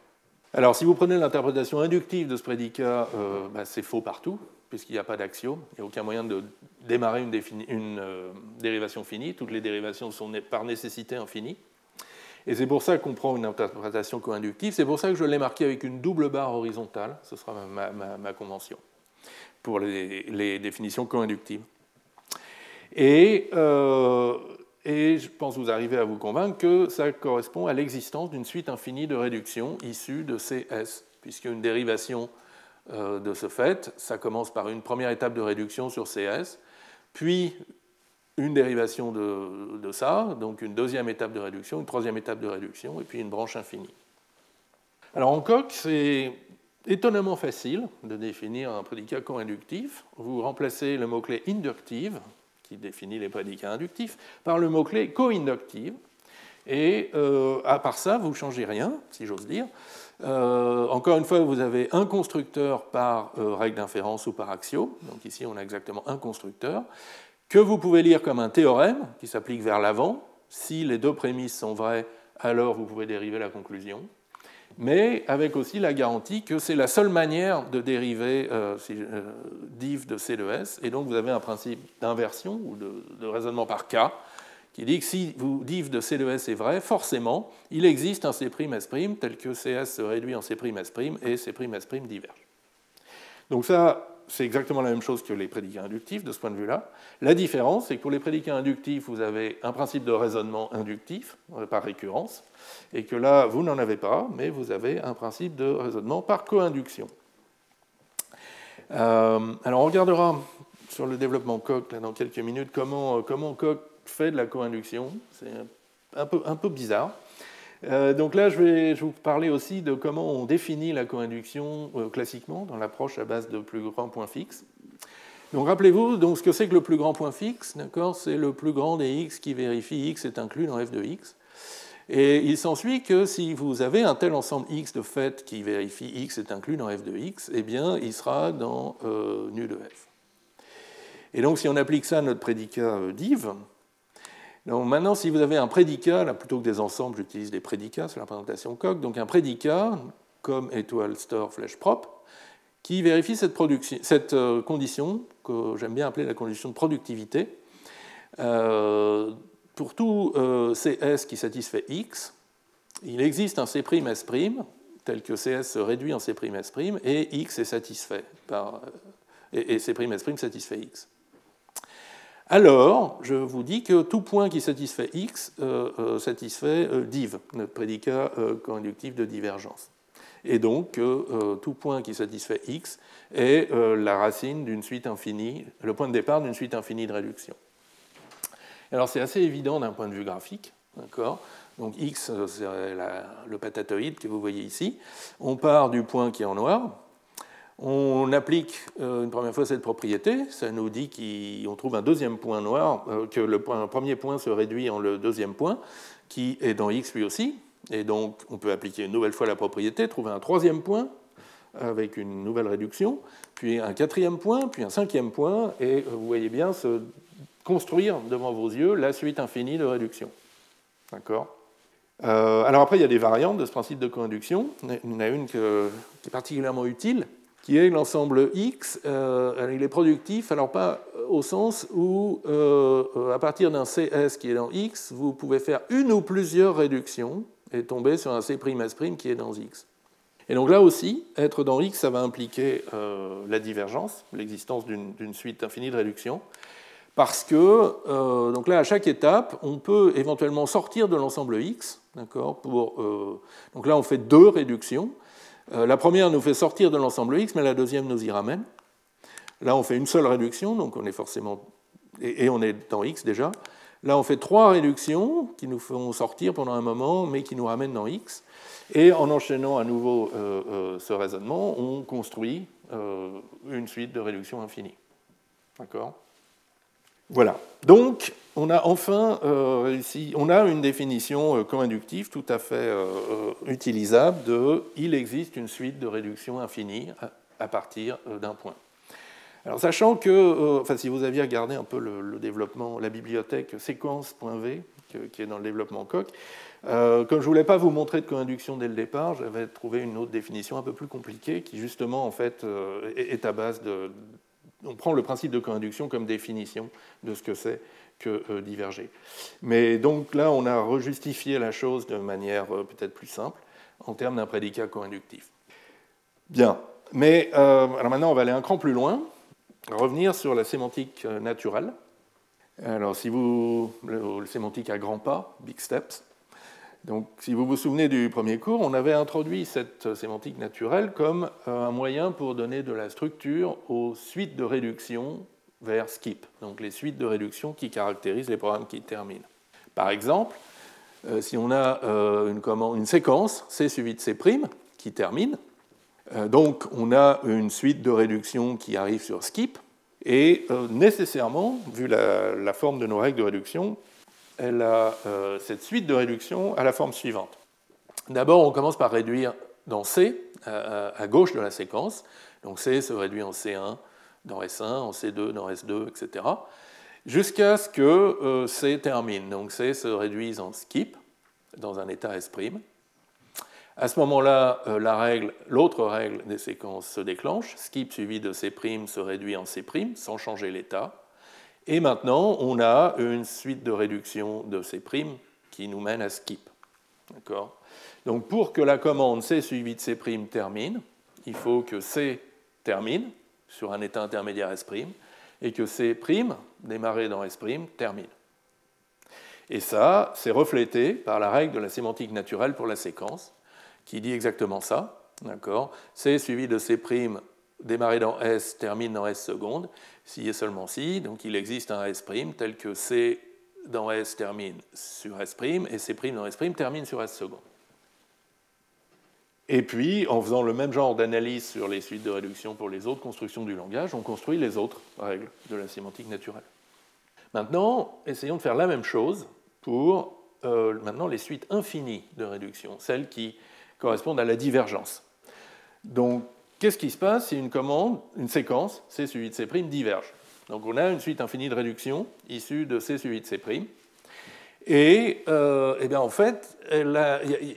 Alors, si vous prenez l'interprétation inductive de ce prédicat, euh, bah, c'est faux partout, puisqu'il n'y a pas d'axiome, il n'y a aucun moyen de démarrer une, euh, dérivation finie, toutes les dérivations sont par nécessité infinies. Et c'est pour ça qu'on prend une interprétation co-inductive, c'est pour ça que je l'ai marqué avec une double barre horizontale, ce sera ma, convention, pour les, définitions co-inductives. Euh, et, je pense vous arriver à vous convaincre que ça correspond à l'existence d'une suite infinie de réductions issues de CS, puisque une dérivation euh, de ce fait, ça commence par une première étape de réduction sur CS, puis une dérivation de, de, ça, donc une deuxième étape de réduction, une troisième étape de réduction, et puis une branche infinie. Alors en coq, c'est étonnamment facile de définir un prédicat co-inductif. Vous remplacez le mot-clé inductive qui définit les prédicats inductifs, par le mot-clé co-inductive. Et euh, à part ça, vous ne changez rien, si j'ose dire. Euh, encore une fois, vous avez un constructeur par euh, règle d'inférence ou par axiome. Donc ici, on a exactement un constructeur, que vous pouvez lire comme un théorème qui s'applique vers l'avant. Si les deux prémices sont vraies, alors vous pouvez dériver la conclusion mais avec aussi la garantie que c'est la seule manière de dériver euh, euh, div de C de S, et donc vous avez un principe d'inversion ou de, raisonnement par cas qui dit que si vous div de C de S est vrai, forcément, il existe un C'S' tel que CS se réduit en C'S' et C'S' diverge. Donc ça, c'est exactement la même chose que les prédicats inductifs de ce point de vue-là. La différence, c'est que pour les prédicats inductifs, vous avez un principe de raisonnement inductif euh, par récurrence, et que là, vous n'en avez pas, mais vous avez un principe de raisonnement par co-induction. Euh, alors on regardera sur le développement Coq dans quelques minutes comment, comment Coq fait de la co-induction. C'est un peu bizarre. Euh, donc là, je vais, vous parler aussi de comment on définit la co-induction euh, classiquement dans l'approche à base de plus grands points fixes. Donc rappelez-vous donc ce que c'est que le plus grand point fixe, d'accord? C'est le plus grand des x qui vérifie x est inclus dans f de x. Et il s'ensuit que si vous avez un tel ensemble x de fait qui vérifie x est inclus dans f de x, eh bien il sera dans euh, nu de f. Et donc si on applique ça à notre prédicat div, donc maintenant, si vous avez un prédicat, plutôt que des ensembles, j'utilise des prédicats sur la présentation Coq, donc un prédicat comme étoile store flèche propre, qui vérifie cette, cette euh, condition, que j'aime bien appeler la condition de productivité. Euh, pour tout euh, CS qui satisfait X, il existe un C'S' tel que CS se réduit en C'S' et X est satisfait par, et, et C'S' satisfait X alors je vous dis que tout point qui satisfait x euh, euh, satisfait euh, div, notre prédicat co-inductif de divergence. Et donc tout point qui satisfait x est la racine d'une suite infinie, le point de départ d'une suite infinie de réduction. Alors c'est assez évident d'un point de vue graphique, d'accord? Donc x, c'est le patatoïde que vous voyez ici. On part du point qui est en noir, On applique une première fois cette propriété, ça nous dit qu'on trouve un deuxième point noir, que le premier point se réduit en le deuxième point, qui est dans X lui aussi, et donc on peut appliquer une nouvelle fois la propriété, trouver un troisième point avec une nouvelle réduction, puis un quatrième point, puis un cinquième point, et vous voyez bien se construire devant vos yeux la suite infinie de réduction. D'accord? Euh, alors après, il y a des variantes de ce principe de coinduction. Il y en a une qui est particulièrement utile, qui est l'ensemble X. Euh, il est productif, alors pas au sens où, euh, à partir d'un CS qui est dans X, vous pouvez faire une ou plusieurs réductions et tomber sur un C'S' qui est dans X. Et donc là aussi, être dans X, ça va impliquer la divergence, l'existence d'une suite infinie de réductions parce que euh, donc là, à chaque étape, on peut éventuellement sortir de l'ensemble X. Pour, euh, donc là, on fait deux réductions. Euh, la première nous fait sortir de l'ensemble X, mais la deuxième nous y ramène. Là, on fait une seule réduction, donc on est forcément. Et, on est dans X déjà. Là, on fait trois réductions qui nous font sortir pendant un moment, mais qui nous ramènent dans X. Et en enchaînant à nouveau ce raisonnement, on construit une suite de réductions infinies. D'accord? Voilà. Donc, on a enfin euh, réussi, on a une définition euh, co-inductive tout à fait euh, utilisable de il existe une suite de réduction infinie à, partir d'un point. Alors, sachant que, enfin, si vous aviez regardé un peu le, développement, la bibliothèque séquence.v, qui est dans le développement Coq, comme je ne voulais pas vous montrer de co-induction dès le départ, j'avais trouvé une autre définition un peu plus compliquée qui, justement, en fait, est à base de, on prend le principe de coinduction comme définition de ce que c'est que euh, diverger. Mais donc là, on a rejustifié la chose de manière euh, peut-être plus simple en termes d'un prédicat coinductif. Bien, mais euh, alors maintenant, on va aller un cran plus loin, revenir sur la sémantique naturelle. Alors, si vous, le, le sémantique à grands pas, big steps, donc, si vous vous souvenez du premier cours, on avait introduit cette sémantique naturelle comme euh, un moyen pour donner de la structure aux suites de réduction vers skip, donc les suites de réduction qui caractérisent les programmes qui terminent. Par exemple, euh, si on a euh, une, séquence C suivi de C' qui termine, donc on a une suite de réduction qui arrive sur skip, et nécessairement, vu la forme de nos règles de réduction, elle a euh, cette suite de réduction à la forme suivante. D'abord, on commence par réduire dans C, à, gauche de la séquence. Donc C se réduit en C1 dans S1, en C2 dans S2, etc. Jusqu'à ce que euh, C termine. Donc C se réduise en skip dans un état S'. À ce moment-là, euh, l'autre règle des séquences se déclenche. Skip suivi de C' se réduit en C' sans changer l'état. Et maintenant, on a une suite de réduction de ces primes qui nous mène à skip. Donc pour que la commande C suivie de C' termine, il faut que C termine sur un état intermédiaire S' et que C' démarré dans S' termine. Et ça, c'est reflété par la règle de la sémantique naturelle pour la séquence, qui dit exactement ça. C suivi de C' démarré dans S termine dans S seconde, si et seulement si, donc il existe un S' tel que C dans S termine sur S' et C' dans S' termine sur S seconde. Et puis, en faisant le même genre d'analyse sur les suites de réduction pour les autres constructions du langage, on construit les autres règles de la sémantique naturelle. Maintenant, essayons de faire la même chose pour euh, maintenant les suites infinies de réduction, celles qui correspondent à la divergence. Donc, Qu'est-ce qui se passe si une commande, une séquence, C suivi de C' diverge Donc on a une suite infinie de réduction issue de C suivi de C'. Et, euh, eh bien en fait, il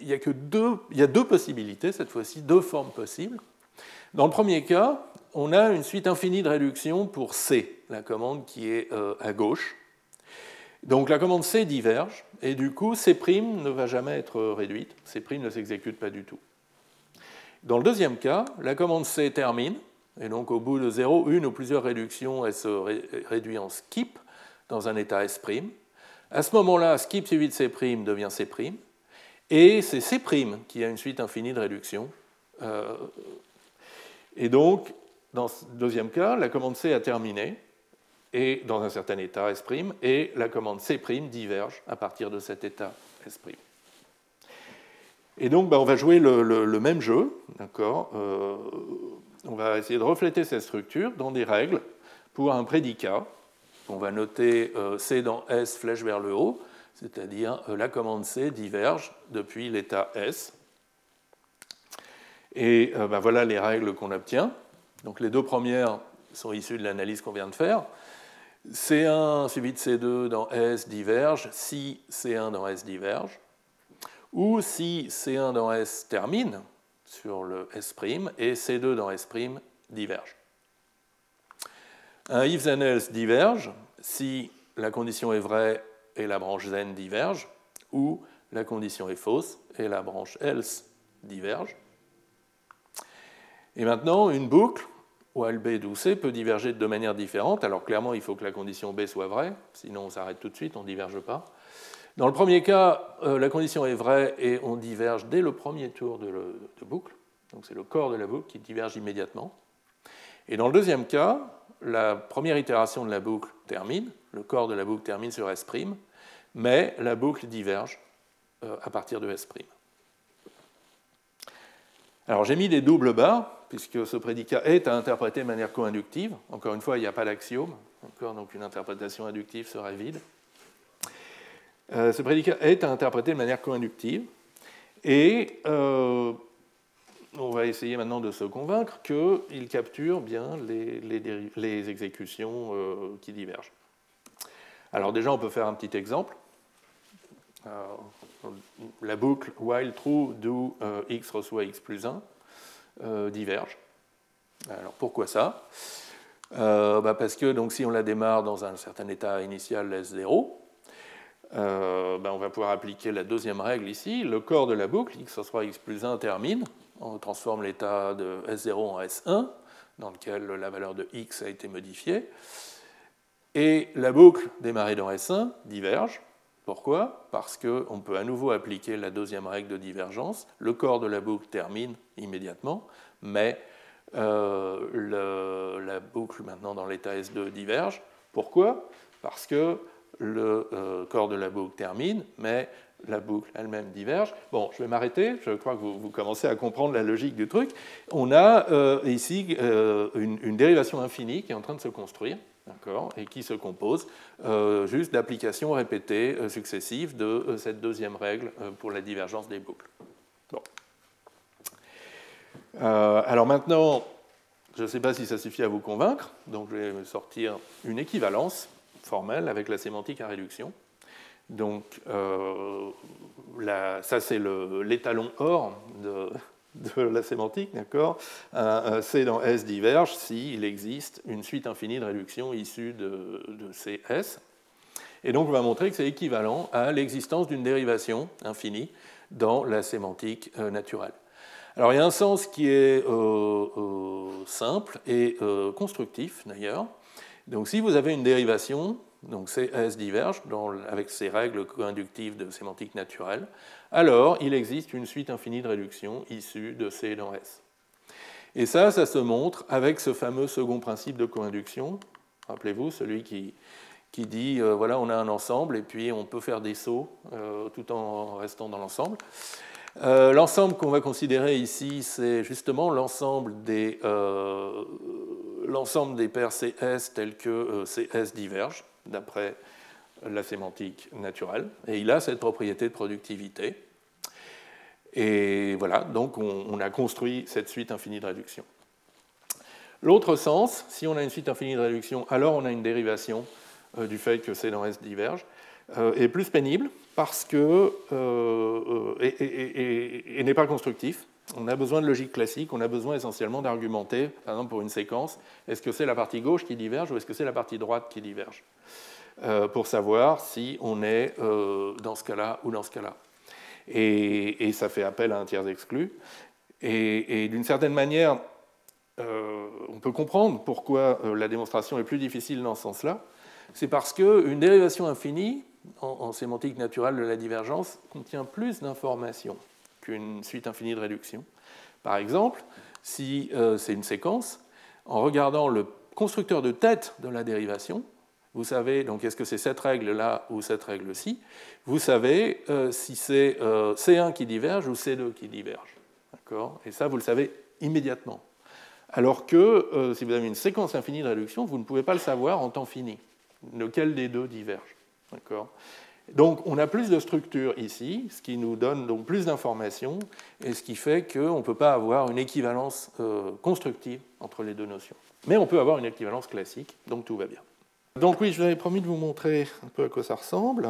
y, a, deux, possibilités, cette fois-ci, deux formes possibles. Dans le premier cas, on a une suite infinie de réduction pour C, la commande qui est euh, à gauche. Donc la commande C diverge, et du coup, C' ne va jamais être réduite, C' ne s'exécute pas du tout. Dans le deuxième cas, la commande C termine, et donc au bout de 0, une ou plusieurs réductions, elle se réduit en skip dans un état S'. À ce moment-là, skip suivi de C' devient C', et c'est C' qui a une suite infinie de réductions. Euh, et donc, dans ce deuxième cas, la commande C a terminé, et dans un certain état S', et la commande C' diverge à partir de cet état S'. Et donc, bah, on va jouer le, même jeu, d'accord euh, on va essayer de refléter cette structure dans des règles pour un prédicat. On va noter euh, C dans S flèche vers le haut, c'est-à-dire euh, la commande C diverge depuis l'état S. Et ben voilà les règles qu'on obtient. Donc les deux premières sont issues de l'analyse qu'on vient de faire. C1 suivi de C2 dans S diverge si C1 dans S diverge, ou si C1 dans S termine, sur le S' et C2 dans S' diverge. Un if then else diverge si la condition est vraie et la branche then diverge, ou la condition est fausse et la branche else diverge. Et maintenant, une boucle, while B d'où C, peut diverger de deux manières différentes. Alors clairement, il faut que la condition B soit vraie, sinon on s'arrête tout de suite, on ne diverge pas. Dans le premier cas, euh, la condition est vraie et on diverge dès le premier tour de, boucle. Donc c'est le corps de la boucle qui diverge immédiatement. Et dans le deuxième cas, la première itération de la boucle termine, le corps de la boucle termine sur S', mais la boucle diverge euh, à partir de S'. Alors j'ai mis des doubles barres, puisque ce prédicat est à interpréter de manière co-inductive. Encore une fois, il n'y a pas d'axiome, donc une interprétation inductive serait vide. Euh, ce prédicat est à interpréter de manière co-inductive. Et euh, on va essayer maintenant de se convaincre qu'il capture bien les, exécutions euh, qui divergent. Alors déjà, on peut faire un petit exemple. la boucle while true do x reçoit x plus 1 diverge. Alors pourquoi ça? Bah, Parce que donc, si on la démarre dans un certain état initial S0, euh, ben, on va pouvoir appliquer la deuxième règle ici. Le corps de la boucle, x soit x plus 1, termine. On transforme l'état de S0 en S1, dans lequel la valeur de x a été modifiée. Et la boucle démarrée dans S1 diverge. Pourquoi? Parce qu'on peut à nouveau appliquer la deuxième règle de divergence. Le corps de la boucle termine immédiatement, mais euh, la boucle maintenant dans l'état S2 diverge. Pourquoi? Parce que le euh, corps de la boucle termine, mais la boucle elle-même diverge. Bon, je vais m'arrêter, je crois que vous, commencez à comprendre la logique du truc. On a euh, ici euh, une, dérivation infinie qui est en train de se construire, d'accord, et qui se compose juste d'applications répétées successives de cette deuxième règle pour la divergence des boucles. Alors maintenant, je ne sais pas si ça suffit à vous convaincre, donc je vais sortir une équivalence formelle avec la sémantique à réduction. Donc, euh, ça, c'est l'étalon or de, la sémantique, d'accord? C dans S diverge s'il existe une suite infinie de réductions issue de, CS. Et donc, on va montrer que c'est équivalent à l'existence d'une dérivation infinie dans la sémantique euh, naturelle. Alors, il y a un sens qui est euh, simple et constructif, d'ailleurs. Donc si vous avez une dérivation, donc CS diverge avec ces règles co-inductives de sémantique naturelle, alors il existe une suite infinie de réductions issue de C dans S. Et ça, ça se montre avec ce fameux second principe de co-induction. Rappelez-vous, celui qui, qui dit, euh, voilà, on a un ensemble et puis on peut faire des sauts euh, tout en restant dans l'ensemble. Euh, l'ensemble qu'on va considérer ici, c'est justement l'ensemble des, euh, des paires CS telles que euh, CS divergent, d'après la sémantique naturelle. Et il a cette propriété de productivité. Et voilà, donc on, a construit cette suite infinie de réduction. L'autre sens, si on a une suite infinie de réduction, alors on a une dérivation du fait que C dans S diverge, est plus pénible parce que euh, et, n'est pas constructif. On a besoin de logique classique, on a besoin essentiellement d'argumenter, par exemple pour une séquence, est-ce que c'est la partie gauche qui diverge ou est-ce que c'est la partie droite qui diverge euh, Pour savoir si on est euh, dans ce cas-là ou dans ce cas-là. Et, ça fait appel à un tiers exclu. Et, d'une certaine manière, on peut comprendre pourquoi la démonstration est plus difficile dans ce sens-là. C'est parce qu'une dérivation infinie, en, sémantique naturelle de la divergence contient plus d'informations qu'une suite infinie de réduction. Par exemple, si euh, c'est une séquence, en regardant le constructeur de tête de la dérivation, vous savez, donc est-ce que c'est cette règle-là ou cette règle-ci, vous savez euh, si c'est euh, C1 qui diverge ou C2 qui diverge. Et ça, vous le savez immédiatement. Alors que si vous avez une séquence infinie de réduction, vous ne pouvez pas le savoir en temps fini. Lequel des deux diverge? D'accord? Donc on a plus de structures ici, ce qui nous donne donc plus d'informations et ce qui fait qu'on ne peut pas avoir une équivalence euh, constructive entre les deux notions. Mais on peut avoir une équivalence classique, donc tout va bien. Donc oui, je vous avais promis de vous montrer un peu à quoi ça ressemble.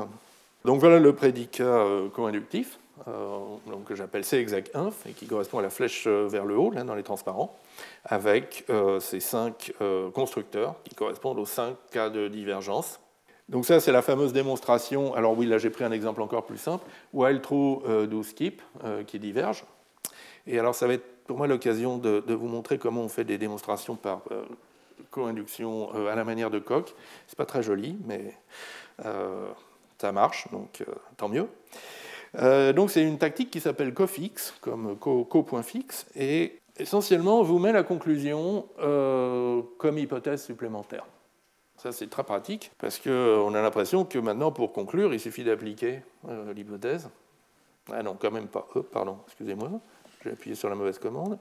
Donc voilà le prédicat euh, co-inductif, euh, que j'appelle C exact inf, et qui correspond à la flèche vers le haut, là, dans les transparents, avec ces cinq constructeurs qui correspondent aux cinq cas de divergence. Donc ça, c'est la fameuse démonstration. Alors oui, là j'ai pris un exemple encore plus simple. While true, euh, do skip, euh, qui diverge. Et alors ça va être pour moi l'occasion de, vous montrer comment on fait des démonstrations par euh, co-induction à la manière de Coq. C'est pas très joli, mais ça marche, donc tant mieux. donc c'est une tactique qui s'appelle cofix, comme co-point-fixe, et essentiellement vous met la conclusion comme hypothèse supplémentaire. Ça, c'est très pratique parce qu'on a l'impression que maintenant, pour conclure, il suffit d'appliquer euh, l'hypothèse. Ah non, quand même pas. Oh, pardon, excusez-moi, j'ai appuyé sur la mauvaise commande.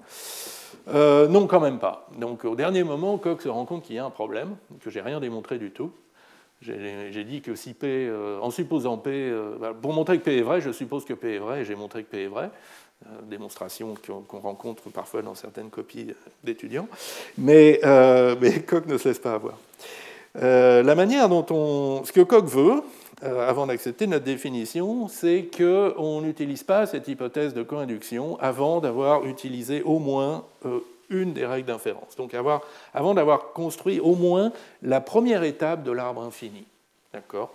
Euh, non, quand même pas. Donc, au dernier moment, Coq se rend compte qu'il y a un problème, que j'ai rien démontré du tout. J'ai dit que si P, euh, en supposant P, bah, pour montrer que P est vrai, je suppose que P est vrai, et j'ai montré que P est vrai. démonstration qu'on rencontre parfois dans certaines copies d'étudiants. Mais, mais Coq ne se laisse pas avoir. Euh, la manière dont on. Ce que Koch veut, euh, avant d'accepter notre définition, c'est qu'on n'utilise pas cette hypothèse de co-induction avant d'avoir utilisé au moins euh, une des règles d'inférence. Donc avant d'avoir construit au moins la première étape de l'arbre infini. D'accord?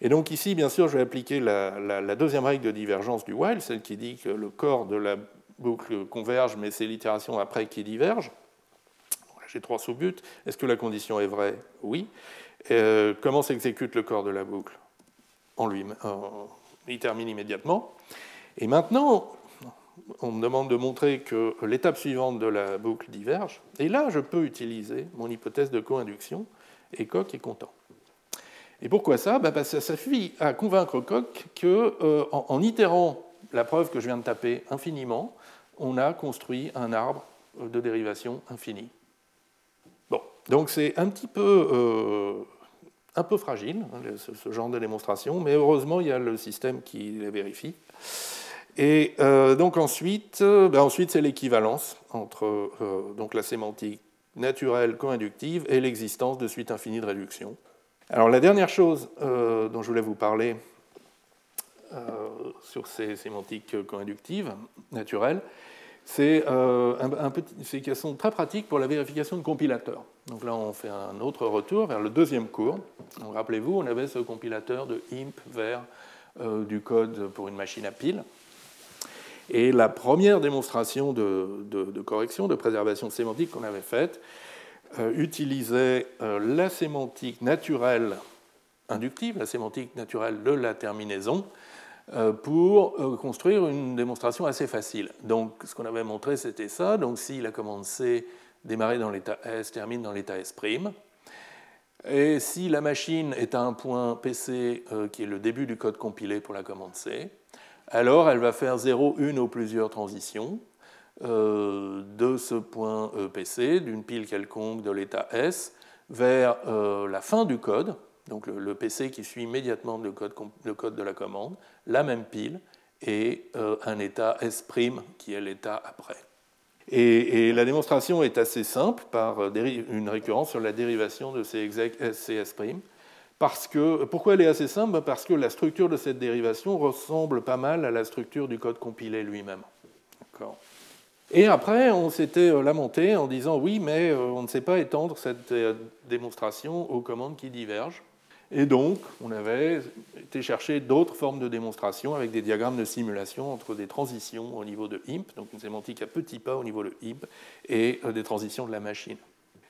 Et donc ici, bien sûr, je vais appliquer la, la, deuxième règle de divergence du while, celle qui dit que le corps de la boucle converge, mais c'est l'itération après qui diverge j'ai trois sous-buts. Est-ce que la condition est vraie? Oui. Euh, comment s'exécute le corps de la boucle? En lui Il termine immédiatement. Et maintenant, on me demande de montrer que l'étape suivante de la boucle diverge. Et là, je peux utiliser mon hypothèse de co-induction, et Coq est content. Et pourquoi ça? Bah, Ça suffit à convaincre Coq qu'en euh, en itérant la preuve que je viens de taper infiniment, on a construit un arbre de dérivation infinie. Donc c'est un petit peu, euh, un peu fragile, hein, ce, genre de démonstration, mais heureusement, il y a le système qui les vérifie. Et euh, donc ensuite, euh, ben ensuite c'est l'équivalence entre donc la sémantique naturelle co-inductive et l'existence de suites infinies de réduction. Alors la dernière chose dont je voulais vous parler sur ces sémantiques co-inductives naturelles, c'est euh, qu'elles sont très pratiques pour la vérification de compilateurs. Donc là, on fait un autre retour vers le deuxième cours. Rappelez-vous, on avait ce compilateur de IMP vers euh, du code pour une machine à piles. Et la première démonstration de, correction, de préservation sémantique qu'on avait faite, euh, utilisait la sémantique naturelle inductive, la sémantique naturelle de la terminaison, pour euh, construire une démonstration assez facile. Donc, ce qu'on avait montré, c'était ça. Donc, si la commande C démarrait dans l'état S, termine dans l'état S', et si la machine est à un point PC euh, qui est le début du code compilé pour la commande C, alors elle va faire 0, une ou plusieurs transitions de ce point PC, d'une pile quelconque de l'état S, vers la fin du code, donc le, PC qui suit immédiatement le code, le code, de la commande, la même pile, et euh, un état S' qui est l'état après. Et, la démonstration est assez simple par euh, une récurrence sur la dérivation de ces exec S Parce que, pourquoi elle est assez simple? Ben, Parce que la structure de cette dérivation ressemble pas mal à la structure du code compilé lui-même. Et après, on s'était euh, lamenté en disant oui, mais on ne sait pas étendre cette démonstration aux commandes qui divergent. Et donc, on avait été chercher d'autres formes de démonstration avec des diagrammes de simulation entre des transitions au niveau de IMP, donc une sémantique à petits pas au niveau de IMP, et euh, des transitions de la machine.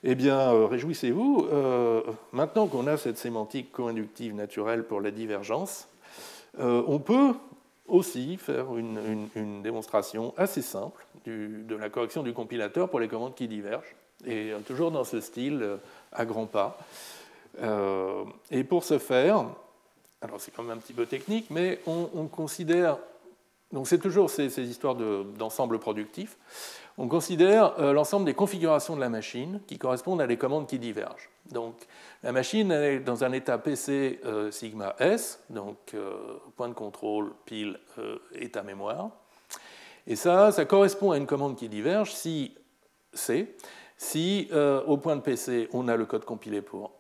Eh bien, euh, réjouissez-vous, euh, maintenant qu'on a cette sémantique co-inductive naturelle pour la divergence, on peut aussi faire une, démonstration assez simple de la correction du compilateur pour les commandes qui divergent, et toujours dans ce style à grands pas. Euh, et pour ce faire, alors c'est quand même un petit peu technique, mais on, considère donc c'est toujours ces, histoires d'ensemble productif. On considère l'ensemble des configurations de la machine qui correspondent à des commandes qui divergent. Donc la machine est dans un état PC sigma S, donc point de contrôle, pile, état mémoire. Et ça, ça correspond à une commande qui diverge si C, si au point de PC on a le code compilé pour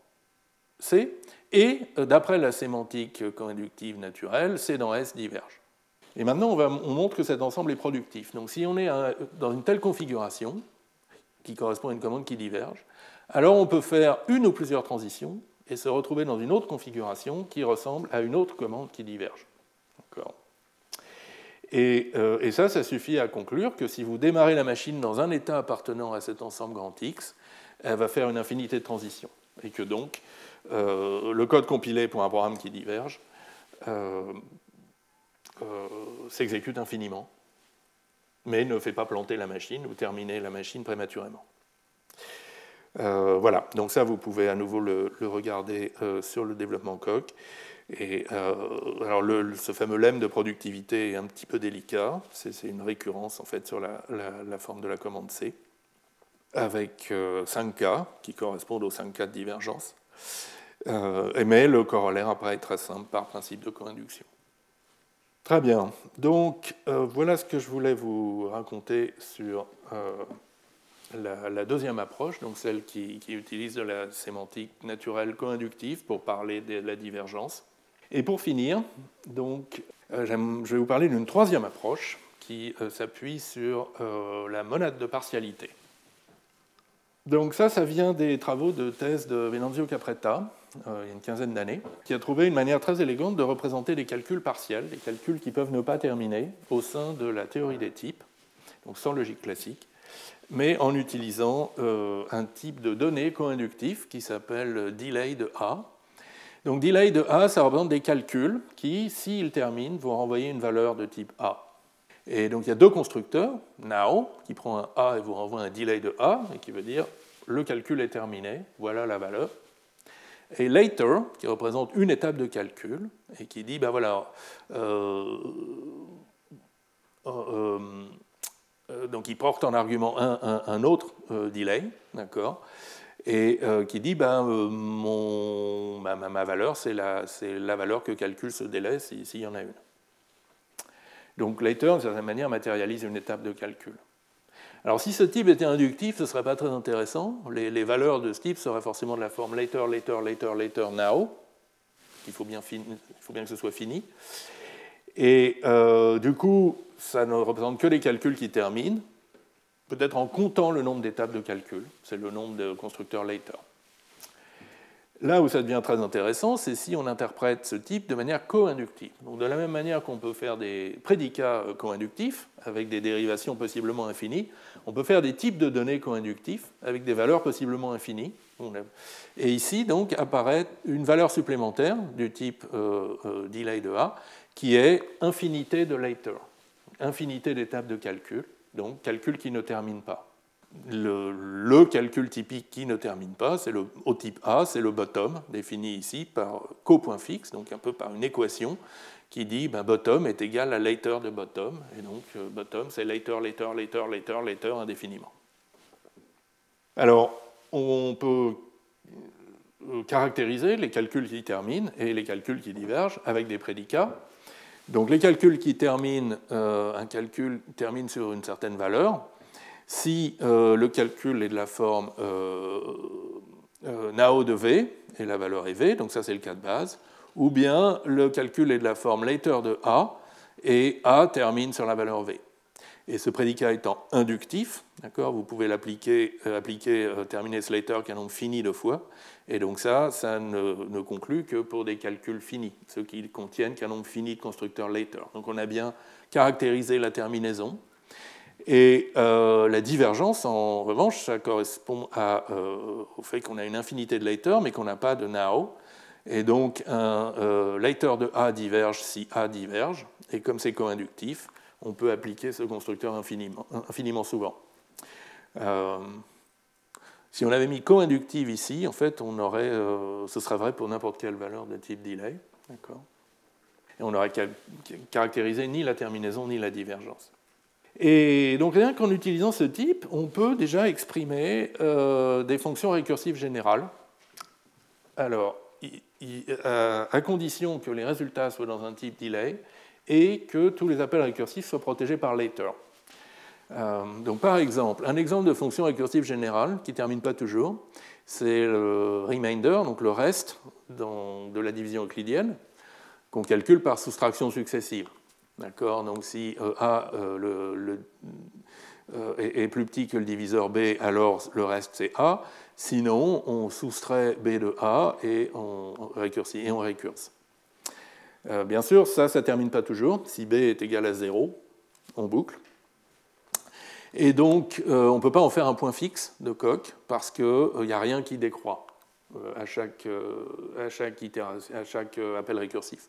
C, et euh, d'après la sémantique co-inductive naturelle, C dans S diverge. Et maintenant, on, montre que cet ensemble est productif. Donc si on est dans une telle configuration, qui correspond à une commande qui diverge, alors on peut faire une ou plusieurs transitions et se retrouver dans une autre configuration qui ressemble à une autre commande qui diverge. Et, euh, et, ça, ça suffit à conclure que si vous démarrez la machine dans un état appartenant à cet ensemble grand X, elle va faire une infinité de transitions. Et que donc, le code compilé pour un programme qui diverge euh, euh, s'exécute infiniment, mais ne fait pas planter la machine ou terminer la machine prématurément. voilà, donc ça vous pouvez à nouveau le, regarder sur le développement coq. Et alors ce fameux lemme de productivité est un petit peu délicat, c'est une récurrence en fait sur la, la, forme de la commande C, avec 5 cas qui correspondent aux 5 cas de divergence. Euh, mais le corollaire apparaît très simple par principe de co-induction. Très bien. Donc euh, voilà ce que je voulais vous raconter sur euh, la, deuxième approche, donc celle qui, utilise de la sémantique naturelle co-inductive pour parler de la divergence. Et pour finir, donc, je vais vous parler d'une troisième approche qui s'appuie sur la monade de partialité. Donc ça, ça vient des travaux de thèse de Venanzio Capretta, euh, il y a une quinzaine d'années, qui a trouvé une manière très élégante de représenter les calculs partiels, les calculs qui peuvent ne pas terminer au sein de la théorie des types, donc sans logique classique, mais en utilisant euh, un type de données co-inductif qui s'appelle delay de A. Donc delay de A, ça représente des calculs qui, s'ils terminent, vont renvoyer une valeur de type A. Et donc il y a deux constructeurs, now, qui prend un A et vous renvoie un delay de A, et qui veut dire le calcul est terminé, voilà la valeur. Et later, qui représente une étape de calcul, et qui dit, ben voilà, euh, euh, euh, donc il porte en argument un, autre delay, d'accord, et qui dit, ben, mon, ma, valeur, c'est la, la, valeur que calcule ce délai s'il y en a une. Donc later, d'une certaine manière, matérialise une étape de calcul. Alors si ce type était inductif, ce ne serait pas très intéressant. Les, valeurs de ce type seraient forcément de la forme later, later, later, later, now. Il faut bien, il faut bien que ce soit fini. Et euh, du coup, ça ne représente que les calculs qui terminent, peut-être en comptant le nombre d'étapes de calcul. C'est le nombre de constructeurs later. Là où ça devient très intéressant, c'est si on interprète ce type de manière co-inductive. De la même manière qu'on peut faire des prédicats euh, co-inductifs avec des dérivations possiblement infinies, on peut faire des types de données co-inductifs avec des valeurs possiblement infinies. Et ici, donc, apparaît une valeur supplémentaire du type euh, euh, delay de A, qui est infinité de later, infinité d'étapes de calcul, donc calcul qui ne termine pas le, calcul typique qui ne termine pas, c'est le, au type A, c'est le bottom, défini ici par copoint fixe, donc un peu par une équation qui dit ben, bottom est égal à later de bottom, et donc euh, bottom c'est later, later, later, later, later indéfiniment. Alors, on peut euh, caractériser les calculs qui terminent et les calculs qui divergent avec des prédicats. Donc les calculs qui terminent, euh, un calcul termine sur une certaine valeur, si euh, le calcul est de la forme euh, euh, nao de v, et la valeur est v, donc ça c'est le cas de base, ou bien le calcul est de la forme later de a, et a termine sur la valeur v. Et ce prédicat étant inductif, vous pouvez l'appliquer, appliquer terminer ce later qu'un nombre fini de fois, et donc ça, ça ne, ne, conclut que pour des calculs finis, ceux qui contiennent qu'un nombre fini de constructeurs later. Donc on a bien caractérisé la terminaison, et euh, la divergence, en revanche, ça correspond euh, au fait qu'on a une infinité de later, mais qu'on n'a pas de now. Et donc, un euh, later de A diverge si A diverge. Et comme c'est co-inductif, on peut appliquer ce constructeur infiniment, souvent. si on avait mis co-inductive ici, en fait, on aurait, ce serait vrai pour n'importe quelle valeur de type delay. et on n'aurait caractérisé ni la terminaison ni la divergence. Et donc rien qu'en utilisant ce type, on peut déjà exprimer euh, des fonctions récursives générales. Alors, euh, à condition que les résultats soient dans un type delay et que tous les appels récursifs soient protégés par later. Euh, donc par exemple, un exemple de fonction récursive générale qui ne termine pas toujours, c'est le remainder, donc le reste de la division euclidienne, qu'on calcule par soustraction successive. D'accord Donc si euh, A euh, est, plus petit que le diviseur B, alors le reste c'est A. Sinon, on soustrait B de A et on. Et on récurse. bien sûr, ça, ça ne termine pas toujours. Si B est égal à 0, on boucle. Et donc, euh, on ne peut pas en faire un point fixe de coq parce qu'il n'y euh, a rien qui décroît euh, à chaque, à chaque, à chaque appel récursif.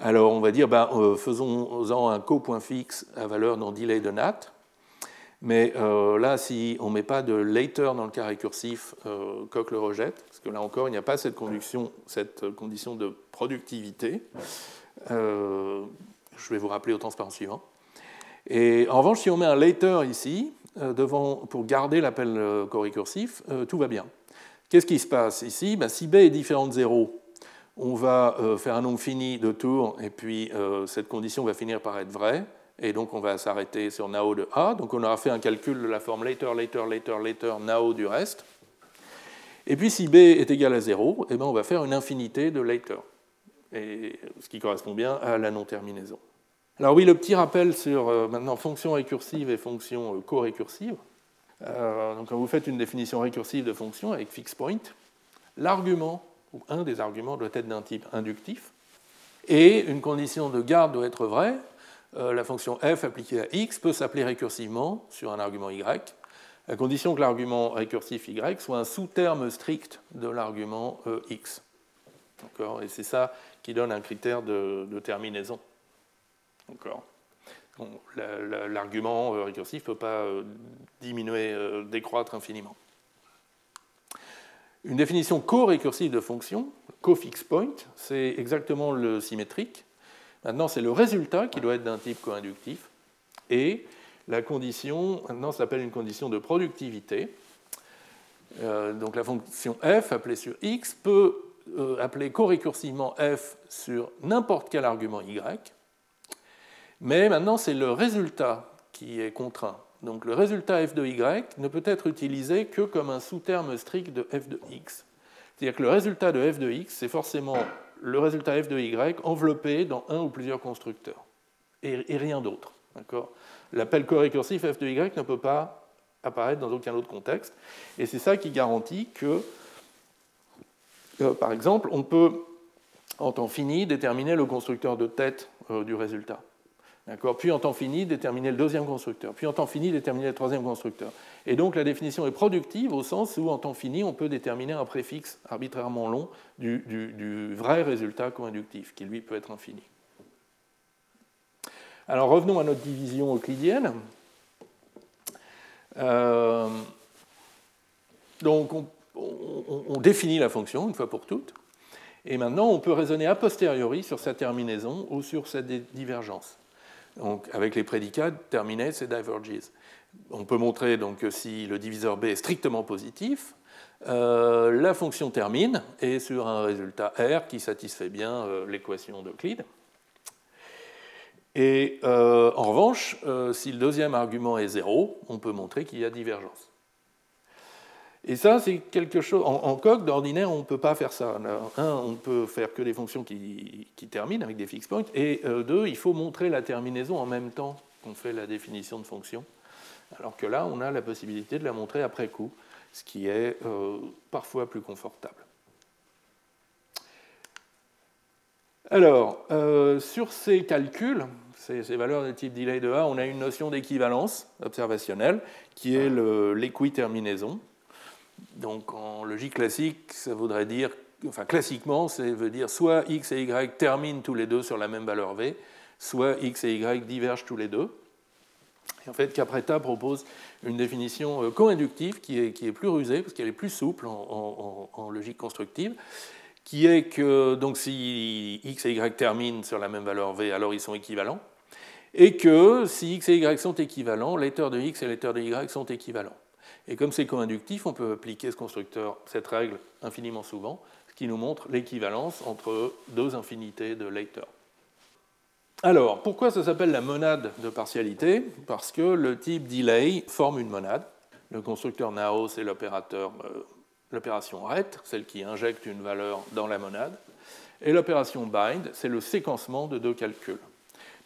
Alors, on va dire, ben, faisons-en un co-point fixe à valeur non delay de NAT. Mais là, si on ne met pas de later dans le cas récursif, Coq le rejette, parce que là encore, il n'y a pas cette, condition, de productivité. je vais vous rappeler au transparent suivant. Et en revanche, si on met un later ici, euh, devant, pour garder l'appel euh, co-récursif, euh, tout va bien. Qu'est-ce qui se passe ici? Ben, Si b est différent de 0, on va faire un nombre fini de tours, et puis cette condition va finir par être vraie, et donc on va s'arrêter sur nao de a. Donc on aura fait un calcul de la forme later, later, later, later, nao du reste. Et puis si b est égal à 0, eh ben, on va faire une infinité de later, et, ce qui correspond bien à la non-terminaison. Alors oui, le petit rappel sur euh, maintenant fonction récursive et fonction euh, co-récursive. Euh, donc quand vous faites une définition récursive de fonction avec fixed point, l'argument, ou un des arguments, doit être d'un type inductif, et une condition de garde doit être vraie. la fonction f appliquée à x peut s'appeler récursivement sur un argument y, à condition que l'argument récursif y soit un sous-terme strict de l'argument x. Et c'est ça qui donne un critère de terminaison. L'argument euh, récursif ne peut pas euh, diminuer, euh, décroître infiniment. Une définition co-récursive de fonction, co-fix point, c'est exactement le symétrique. Maintenant, c'est le résultat qui doit être d'un type co-inductif. Et la condition, maintenant, s'appelle une condition de productivité. donc la fonction f appelée sur x peut appeler co-récursivement f sur n'importe quel argument y. Mais maintenant, c'est le résultat qui est contraint. Donc le résultat f de y ne peut être utilisé que comme un sous-terme strict de f de x. C'est-à-dire que le résultat de f de x, c'est forcément le résultat f de y enveloppé dans un ou plusieurs constructeurs, et, rien d'autre. L'appel co-récursif f de y ne peut pas apparaître dans aucun autre contexte, et c'est ça qui garantit que, euh, par exemple, on peut, en temps fini, déterminer le constructeur de tête euh, du résultat. Puis en temps fini, déterminer le deuxième constructeur. Puis en temps fini, déterminer le troisième constructeur. Et donc la définition est productive au sens où en temps fini, on peut déterminer un préfixe arbitrairement long du, vrai résultat co-inductif, qui lui peut être infini. Alors revenons à notre division euclidienne. Euh, donc on, on, définit la fonction une fois pour toutes. Et maintenant, on peut raisonner a posteriori sur sa terminaison ou sur sa divergence. Donc, avec les prédicats terminés, c'est diverges. On peut montrer donc, que si le diviseur B est strictement positif, euh, la fonction termine et sur un résultat R qui satisfait bien euh, l'équation d'Euclide. Et euh, en revanche, si le deuxième argument est 0, on peut montrer qu'il y a divergence. Et ça, c'est quelque chose. En, coq, d'ordinaire, on ne peut pas faire ça. un, on ne peut faire que des fonctions qui, terminent avec des fixed points. Et euh, deux, il faut montrer la terminaison en même temps qu'on fait la définition de fonction. Alors que là, on a la possibilité de la montrer après coup, ce qui est euh, parfois plus confortable. Alors, euh, sur ces calculs, ces, valeurs de type delay de A, on a une notion d'équivalence observationnelle qui est l'équiterminaison. Donc en logique classique, ça voudrait dire, enfin classiquement, ça veut dire soit x et y terminent tous les deux sur la même valeur v, soit x et y divergent tous les deux. Et en fait, Capretta propose une définition euh, co-inductive qui est, plus rusée, parce qu'elle est plus souple en, logique constructive, qui est que donc, si x et y terminent sur la même valeur v, alors ils sont équivalents, et que si x et y sont équivalents, l'éteur de x et l'éteur de y sont équivalents. Et comme c'est co-inductif, on peut appliquer ce constructeur, cette règle infiniment souvent, ce qui nous montre l'équivalence entre deux infinités de Leiter. Alors, pourquoi ça s'appelle la monade de partialité? Parce que le type delay forme une monade. Le constructeur Nao, c'est euh, l'opération ret, celle qui injecte une valeur dans la monade. Et l'opération bind, c'est le séquencement de deux calculs.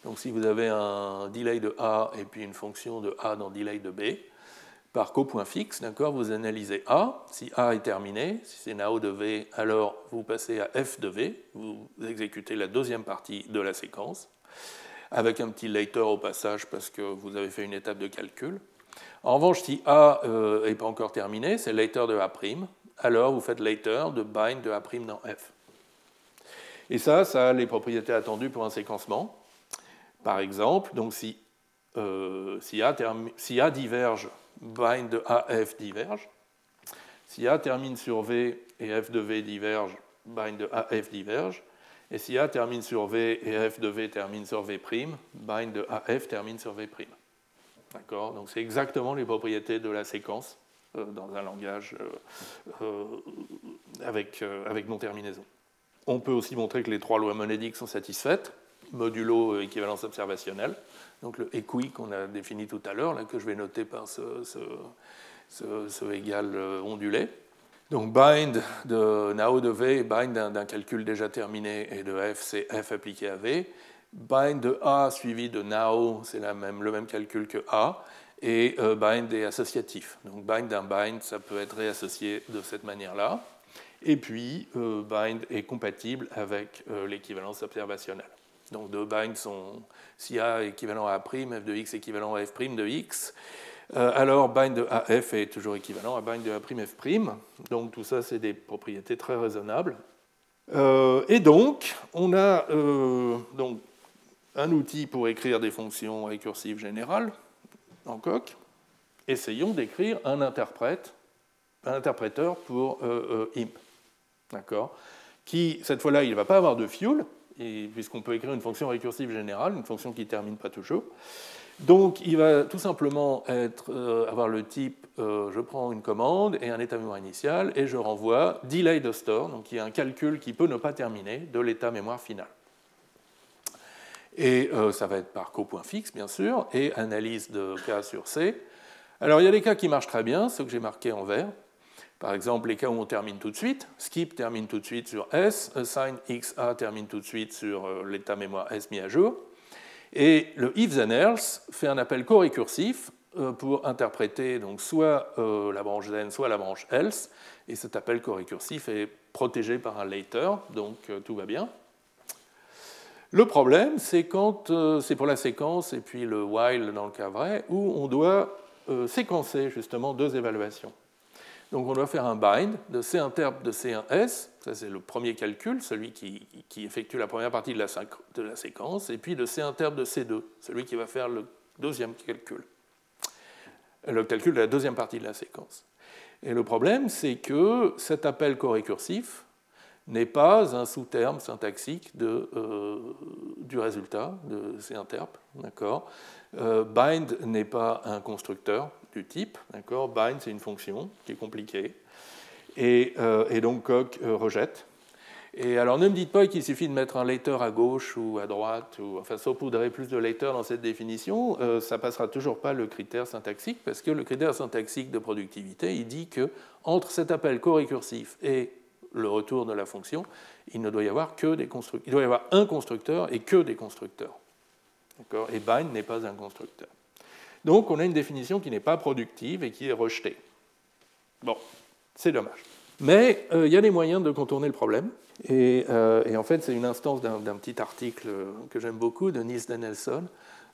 Donc si vous avez un delay de A et puis une fonction de A dans delay de B, par copoint fixe, d'accord, vous analysez A. Si A est terminé, si c'est Nao de V, alors vous passez à F de V, vous exécutez la deuxième partie de la séquence, avec un petit later au passage parce que vous avez fait une étape de calcul. En revanche, si A n'est euh, pas encore terminé, c'est later de A', alors vous faites later de bind de A' dans F. Et ça, ça a les propriétés attendues pour un séquencement. Par exemple, donc si, euh, A, diverge, bind AF diverge. Si A termine sur V et F de V diverge, bind AF diverge. Et si A termine sur V et F de V termine sur V', bind AF termine sur V'. D'accord? Donc c'est exactement les propriétés de la séquence euh, dans un langage euh, avec, avec non-terminaison. On peut aussi montrer que les trois lois monédiques sont satisfaites modulo équivalence observationnelle, donc le EQUI qu'on a défini tout à l'heure, que je vais noter par ce, ce, égal euh, ondulé. Donc bind de Nao de V, bind d'un calcul déjà terminé, et de F, c'est F appliqué à V. Bind de A suivi de Nao, c'est même, le même calcul que A. Et euh, bind est associatif. Donc bind d'un bind, ça peut être réassocié de cette manière-là. Et puis, euh, bind est compatible avec l'équivalence observationnelle. Donc deux binds sont si A équivalent à A', f de x équivalent à f' de x. Euh, alors bind de AF est toujours équivalent à bind de A', f'. Donc tout ça, c'est des propriétés très raisonnables. Euh, et donc, on a euh, donc, un outil pour écrire des fonctions récursives générales en coq. Essayons d'écrire un interprète, un interpréteur pour imp. D'accord? Qui, cette fois-là, il ne va pas avoir de fuel, puisqu'on peut écrire une fonction récursive générale, une fonction qui ne termine pas toujours. Donc il va tout simplement être, euh, avoir le type euh, je prends une commande et un état mémoire initial et je renvoie delay de store, donc il y a un calcul qui peut ne pas terminer de l'état mémoire final. Et euh, ça va être par copoint fixe, bien sûr, et analyse de K sur C. Alors il y a des cas qui marchent très bien, ceux que j'ai marqués en vert. Par exemple, les cas où on termine tout de suite, skip termine tout de suite sur S, assign XA termine tout de suite sur euh, l'état mémoire S mis à jour. Et le if then else fait un appel co-récursif euh, pour interpréter donc soit euh, la branche then, soit la branche else. Et cet appel co-récursif est protégé par un later, donc tout va bien. Le problème, c'est quand c'est pour la séquence et puis le while dans le cas vrai, où on doit séquencer justement deux évaluations. Donc on doit faire un bind de C interp de C1S, ça c'est le premier calcul, celui qui, effectue la première partie de la, séquence, et puis de C interp de C2, celui qui va faire le deuxième calcul, le calcul de la deuxième partie de la séquence. Et le problème, c'est que cet appel co-récursif n'est pas un sous-terme syntaxique euh, du résultat de C interp, d'accord? Euh, Bind n'est pas un constructeur, du type. Bind, c'est une fonction qui est compliquée. Et, euh, donc Coq euh, rejette. Et alors ne me dites pas qu'il suffit de mettre un later à gauche ou à droite, ou enfin saupoudrer plus de later dans cette définition, euh, ça passera toujours pas le critère syntaxique, parce que le critère syntaxique de productivité, il dit que entre cet appel co-récursif et le retour de la fonction, il ne doit y avoir que des constructeurs. Il doit y avoir un constructeur et que des constructeurs. Et bind n'est pas un constructeur. Donc on a une définition qui n'est pas productive et qui est rejetée. Bon, c'est dommage. Mais euh, il y a des moyens de contourner le problème. Et, euh, en fait, c'est une instance d'un petit article que j'aime beaucoup de Nils Danielson,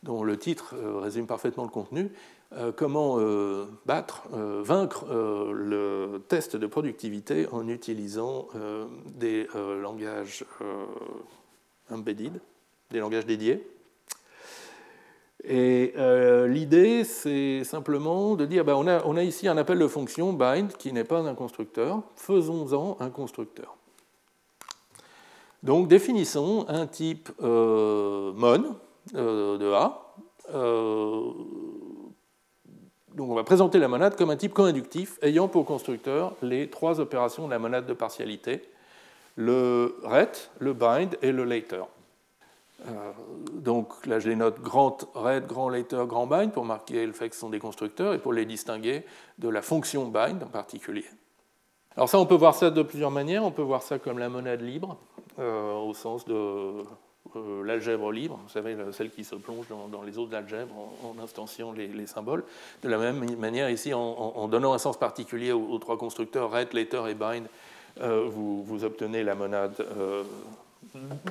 dont le titre euh, résume parfaitement le contenu. comment battre, vaincre le test de productivité en utilisant des langages embedded, des langages dédiés. Et euh, l'idée, c'est simplement de dire, ben, on, a, on, a, ici un appel de fonction bind qui n'est pas un constructeur, faisons-en un constructeur. Donc définissons un type mon de A. donc on va présenter la monade comme un type coinductif ayant pour constructeur les trois opérations de la monade de partialité, le ret, le bind et le later. Euh, donc là, je les note grand red, grand later, grand bind pour marquer le fait que ce sont des constructeurs et pour les distinguer de la fonction bind en particulier. Alors ça, on peut voir ça de plusieurs manières. On peut voir ça comme la monade libre, euh, au sens de euh, l'algèbre libre, vous savez, celle qui se plonge dans, les eaux de l'algèbre en, instanciant les, symboles. De la même manière, ici, en, donnant un sens particulier aux, trois constructeurs, ret, later et bind, vous, vous, obtenez la monade,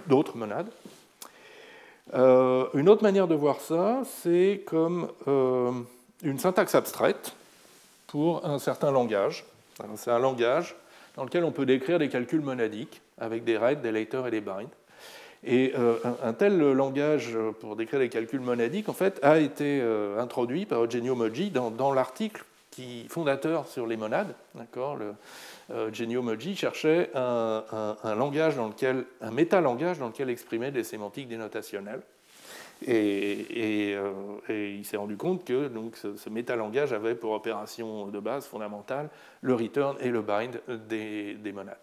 d'autres monades. Euh, une autre manière de voir ça, c'est comme euh, une syntaxe abstraite pour un certain langage. C'est un langage dans lequel on peut décrire des calculs monadiques avec des read, des later et des bind. Et euh, un, tel langage pour décrire des calculs monadiques, en fait, a été introduit par Eugenio Moggi dans, l'article fondateur sur les monades. D'accord Genio Moggi cherchait un, langage dans lequel, un métalangage dans lequel exprimer des sémantiques dénotationnelles. Et, euh, il s'est rendu compte que donc, ce, ce métalangage avait pour opération de base fondamentale le return et le bind des, monades.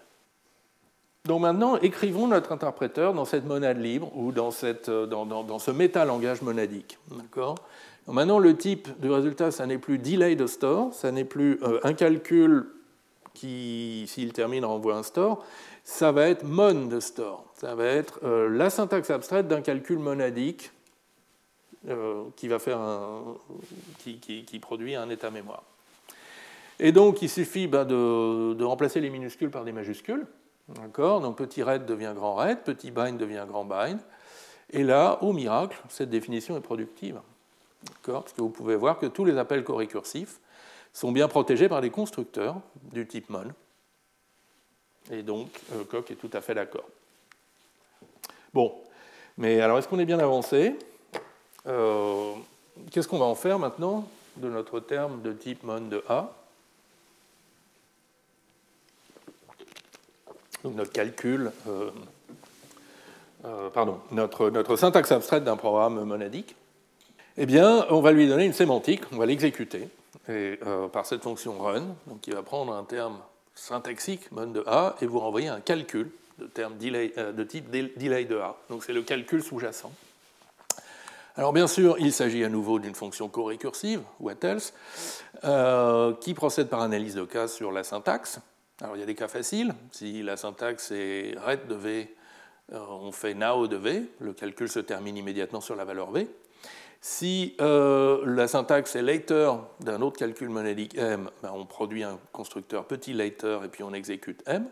Donc maintenant, écrivons notre interpréteur dans cette monade libre ou dans, cette, dans, dans, ce métalangage monadique. D'accord? Maintenant, le type de résultat, ça n'est plus delay de store, ça n'est plus euh, un calcul qui, s'il termine, renvoie un store, ça va être mon de store. Ça va être euh, la syntaxe abstraite d'un calcul monadique euh, qui, va faire un, qui, produit un état mémoire. Et donc, il suffit bah, de, remplacer les minuscules par des majuscules. D'accord? Donc, petit red devient grand red, petit bind devient grand bind. Et là, au miracle, cette définition est productive. Parce que vous pouvez voir que tous les appels corécursifs sont bien protégés par des constructeurs du type mon. Et donc, euh, Coq est tout à fait d'accord. Bon, mais alors est-ce qu'on est bien avancé? Euh, Qu'est-ce qu'on va en faire maintenant de notre terme de type mon de A? Notre calcul, euh, pardon, notre syntaxe abstraite d'un programme monadique. Eh bien, on va lui donner une sémantique, on va l'exécuter et, euh, par cette fonction run, donc qui va prendre un terme syntaxique, mon de A, et vous renvoyer un calcul de, terme delay, euh, de type delay de A. Donc c'est le calcul sous-jacent. Alors bien sûr, il s'agit à nouveau d'une fonction co-récursive, what else, euh, qui procède par analyse de cas sur la syntaxe. Alors il y a des cas faciles. Si la syntaxe est ret de V, on fait now de V, le calcul se termine immédiatement sur la valeur V. Si euh, la syntaxe est later d'un autre calcul monadique m, ben, on produit un constructeur petit later et puis on exécute m.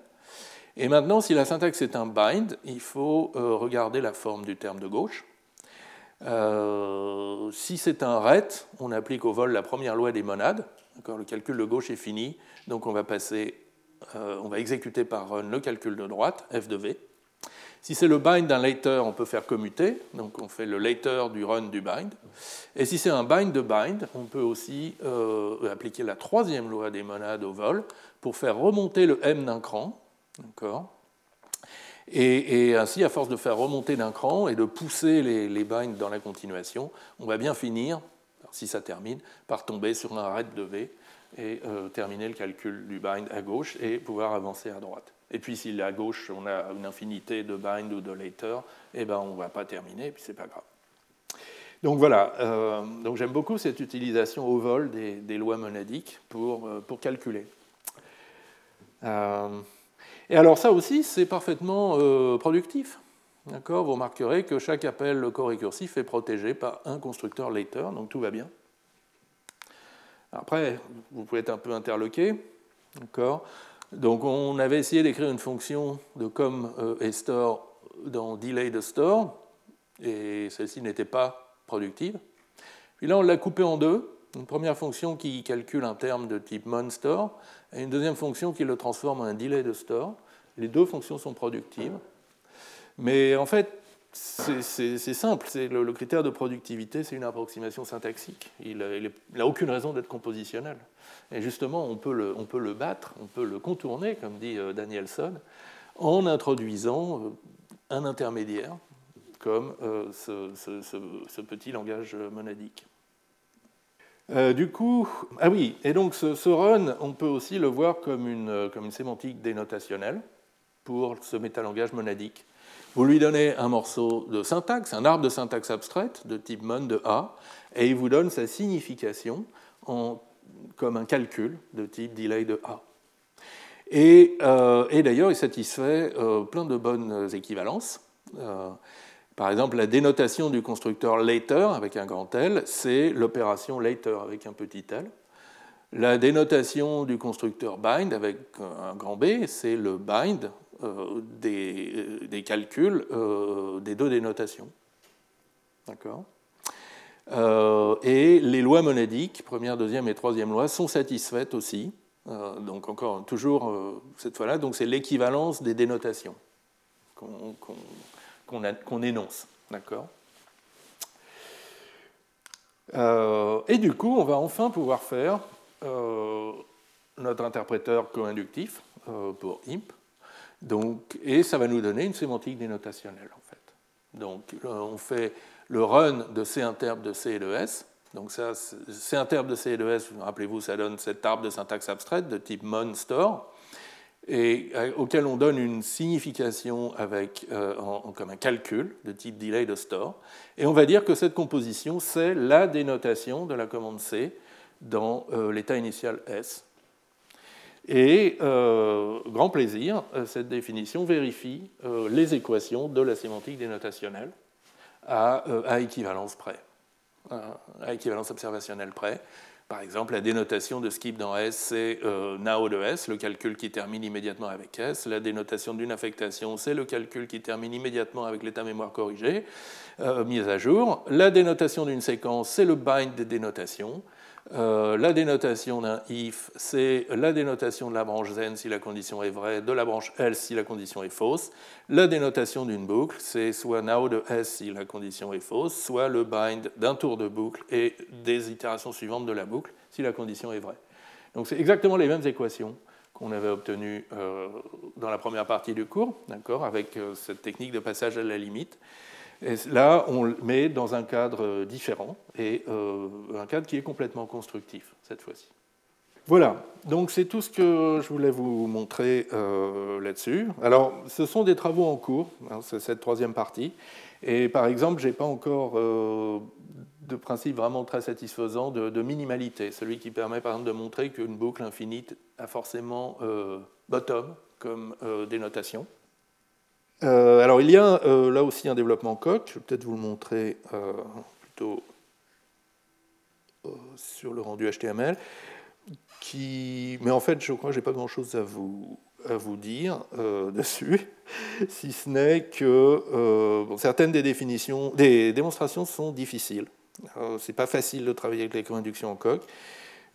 Et maintenant, si la syntaxe est un bind, il faut euh, regarder la forme du terme de gauche. Euh, si c'est un ret, on applique au vol la première loi des monades. Le calcul de gauche est fini, donc on va passer, on va exécuter par run le calcul de droite, f de v. Si c'est le bind d'un later, on peut faire commuter, donc on fait le later du run du bind. Et si c'est un bind de bind, on peut aussi euh, appliquer la troisième loi des monades au vol pour faire remonter le m d'un cran. Et, et, ainsi, à force de faire remonter d'un cran et de pousser les, les, binds dans la continuation, on va bien finir, si ça termine, par tomber sur un red de V et euh, terminer le calcul du bind à gauche et pouvoir avancer à droite. Et puis si à gauche on a une infinité de bind ou de later, eh ben, on ne va pas terminer, et puis c'est pas grave. Donc voilà, euh, j'aime beaucoup cette utilisation au vol des, lois monadiques pour, euh, pour calculer. Euh, et alors ça aussi, c'est parfaitement productif. Vous remarquerez que chaque appel co-récursif est protégé par un constructeur later, donc tout va bien. Après, vous pouvez être un peu interloqué. D'accord? Donc on avait essayé d'écrire une fonction de comme euh, et store dans delay de store, et celle-ci n'était pas productive. Puis là, on l'a coupée en deux. Une première fonction qui calcule un terme de type monStore, et une deuxième fonction qui le transforme en un delay de store. Les deux fonctions sont productives. Mais en fait, c'est simple. Le, le, critère de productivité, c'est une approximation syntaxique. Il n'a aucune raison d'être compositionnel. Et justement, on peut, le, on peut, le, battre, on peut le contourner, comme dit euh, Danielson, en introduisant un intermédiaire, comme ce, petit langage monadique. du coup, ah oui, et donc ce, run, on peut aussi le voir comme une, comme une sémantique dénotationnelle pour ce métalangage monadique. Vous lui donnez un morceau de syntaxe, un arbre de syntaxe abstraite de type mon de A, et il vous donne sa signification en, comme un calcul de type delay de A. Et, euh, d'ailleurs, il satisfait euh, plein de bonnes équivalences. Euh, par exemple, la dénotation du constructeur later avec un grand L, c'est l'opération later avec un petit l. La dénotation du constructeur bind avec un grand B, c'est le bind des, des, calculs euh, des deux dénotations. D'accord? Euh, Et les lois monadiques, première, deuxième et troisième loi, sont satisfaites aussi. donc encore, toujours cette fois-là, c'est l'équivalence des dénotations qu'on énonce. D'accord? Et du coup, on va enfin pouvoir faire notre interpréteur co-inductif pour IMP, donc, et ça va nous donner une sémantique dénotationnelle, en fait. Donc, on fait le run de C interbe de C et de S. Donc, ça, C interbe de C et de S, rappelez-vous, ça donne cet arbre de syntaxe abstraite de type mon-store, et euh, auquel on donne une signification avec, euh, comme un calcul de type delay de store. Et on va dire que cette composition, c'est la dénotation de la commande C dans euh, l'état initial S. Et, euh, grand plaisir, euh, cette définition vérifie euh, les équations de la sémantique dénotationnelle à, à équivalence près, à équivalence observationnelle près. Par exemple, la dénotation de skip dans S, c'est now de S, le calcul qui termine immédiatement avec S. La dénotation d'une affectation, c'est le calcul qui termine immédiatement avec l'état mémoire corrigé, mise à jour. La dénotation d'une séquence, c'est le bind des dénotations. Euh, la dénotation d'un if, c'est la dénotation de la branche zen si la condition est vraie, de la branche else si la condition est fausse. La dénotation d'une boucle, c'est soit now de s si la condition est fausse, soit le bind d'un tour de boucle et des itérations suivantes de la boucle si la condition est vraie. Donc c'est exactement les mêmes équations qu'on avait obtenues euh, dans la première partie du cours, d'accord, avec euh, cette technique de passage à la limite. Et là, on le met dans un cadre différent, et euh, un cadre qui est complètement constructif cette fois-ci. Voilà, donc c'est tout ce que je voulais vous montrer euh, là-dessus. Alors, ce sont des travaux en cours, hein, c'est cette troisième partie. Et par exemple, je n'ai pas encore euh, de principe vraiment très satisfaisant de, de, minimalité, celui qui permet par exemple de montrer qu'une boucle infinite a forcément bottom comme dénotation. Euh, alors il y a euh, là aussi un développement coq, je vais peut-être vous le montrer euh, plutôt sur le rendu HTML, mais en fait je crois que je n'ai pas grand-chose à vous, à vous dire <laughs> dessus, si ce n'est que certaines des définitions, des démonstrations sont difficiles. Ce n'est pas facile de travailler avec les co-inductions en coq.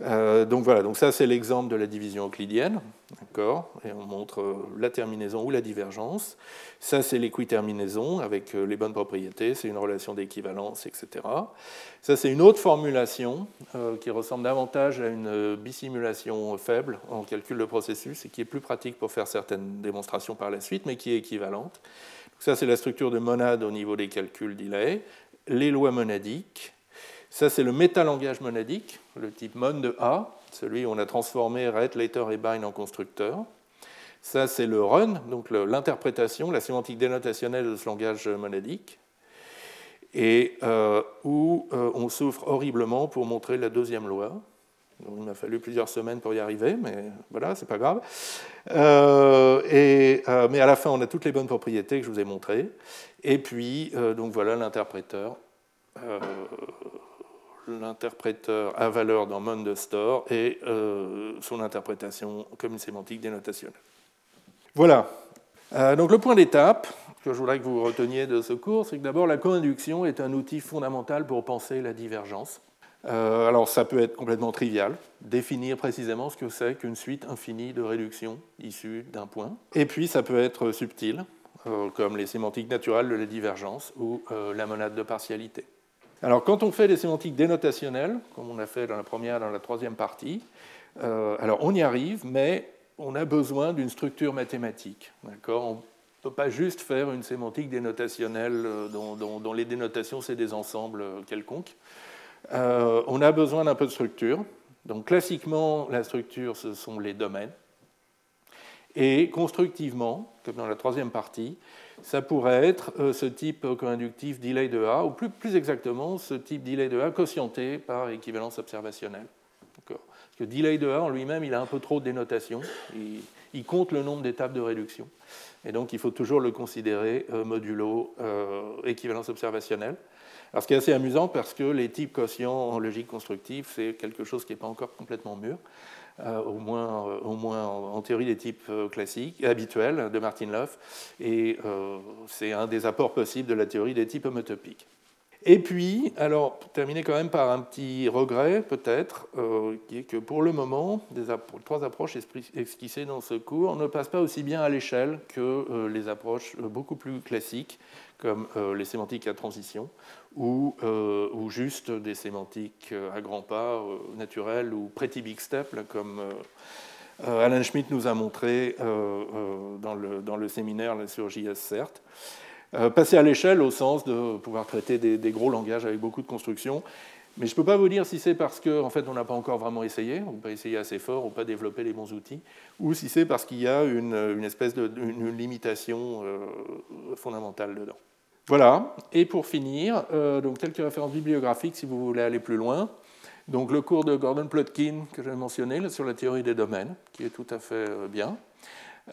Euh, donc voilà, donc ça c'est l'exemple de la division euclidienne, d'accord Et on montre euh, la terminaison ou la divergence. Ça c'est l'équiterminaison avec euh, les bonnes propriétés, c'est une relation d'équivalence, etc. Ça c'est une autre formulation qui ressemble davantage à une bissimulation faible en calcul de processus et qui est plus pratique pour faire certaines démonstrations par la suite, mais qui est équivalente. ça c'est la structure de monade au niveau des calculs delay, les lois monadiques ça, c'est le métalangage monadique, le type mon de A, celui où on a transformé ret, later et bind en constructeur. Ça, c'est le run, donc l'interprétation, la sémantique dénotationnelle de ce langage monadique, et euh, où euh, on souffre horriblement pour montrer la deuxième loi. il m'a fallu plusieurs semaines pour y arriver, mais voilà, c'est pas grave. Euh, mais à la fin, on a toutes les bonnes propriétés que je vous ai montrées. Et puis, donc voilà l'interpréteur l'interpréteur à valeur dans Monde Store et euh, son interprétation comme une sémantique dénotationnelle. Voilà. Euh, donc le point d'étape que je voudrais que vous reteniez de ce cours, c'est que d'abord la co-induction est un outil fondamental pour penser la divergence. Euh, alors ça peut être complètement trivial, définir précisément ce que c'est qu'une suite infinie de réductions issues d'un point. Et puis ça peut être subtil, comme les sémantiques naturelles de la divergence ou la monade de partialité. Alors, quand on fait des sémantiques dénotationnelles, comme on a fait dans la première dans la troisième partie, euh, alors on y arrive, mais on a besoin d'une structure mathématique. ne peut pas juste faire une sémantique dénotationnelle dont, les dénotations, c'est des ensembles quelconques. on a besoin d'un peu de structure. Donc classiquement, la structure, ce sont les domaines. Et constructivement, comme dans la troisième partie, ça pourrait être euh, ce type co-inductif delay de A, ou plus, exactement, ce type delay de A quotienté par équivalence observationnelle. Parce que delay de A en lui-même, il a un peu trop de dénotation, il, compte le nombre d'étapes de réduction, et donc il faut toujours le considérer euh, modulo euh, équivalence observationnelle. Alors, ce qui est assez amusant parce que les types quotients en logique constructive, c'est quelque chose qui n'est pas encore complètement mûr. Euh, au moins, euh, au moins en, théorie des types euh, classiques, habituels de Martin Löf, et c'est un des apports possibles de la théorie des types homotopiques. Et puis, alors, pour terminer quand même par un petit regret, peut-être, qui est que pour le moment, des trois approches esquissées dans ce cours ne passent pas aussi bien à l'échelle que les approches beaucoup plus classiques, comme les sémantiques à transition, euh, ou, juste des sémantiques euh, à grands pas, euh, naturelles ou pretty big step, comme Alan Schmidt nous a montré dans le, dans, le, séminaire sur JS CERT. passer à l'échelle au sens de pouvoir traiter des, gros langages avec beaucoup de constructions. Mais je ne peux pas vous dire si c'est parce qu'en en fait, on n'a pas encore vraiment essayé, on n'a pas essayé assez fort, n'a pas développé les bons outils, ou si c'est parce qu'il y a une, espèce de limitation fondamentale dedans. Voilà, et pour finir, euh, donc quelques références bibliographiques si vous voulez aller plus loin. Donc le cours de Gordon Plotkin que j'ai mentionné sur la théorie des domaines, qui est tout à fait euh, bien.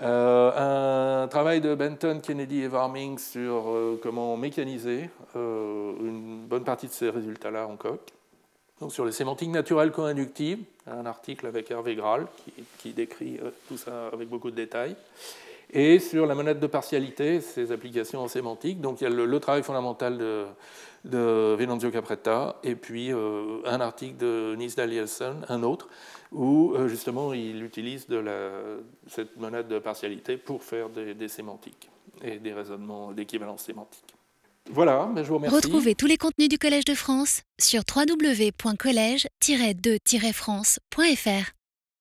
Euh, un travail de Benton, Kennedy et Warming sur comment mécaniser une bonne partie de ces résultats-là en coq. Donc sur les sémantiques naturelles co-inductives, un article avec Hervé Graal qui, qui décrit tout ça avec beaucoup de détails et sur la monade de partialité, ses applications en sémantique. Donc il y a le, travail fondamental de, de Venanzio Capretta, et puis euh, un article de Nils Danielson, un autre, où euh, justement il utilise cette monade de partialité pour faire des, sémantiques et des raisonnements d'équivalence sémantique. Voilà, ben, je vous remercie. Retrouvez tous les contenus du Collège de France sur www.colège-2-france.fr.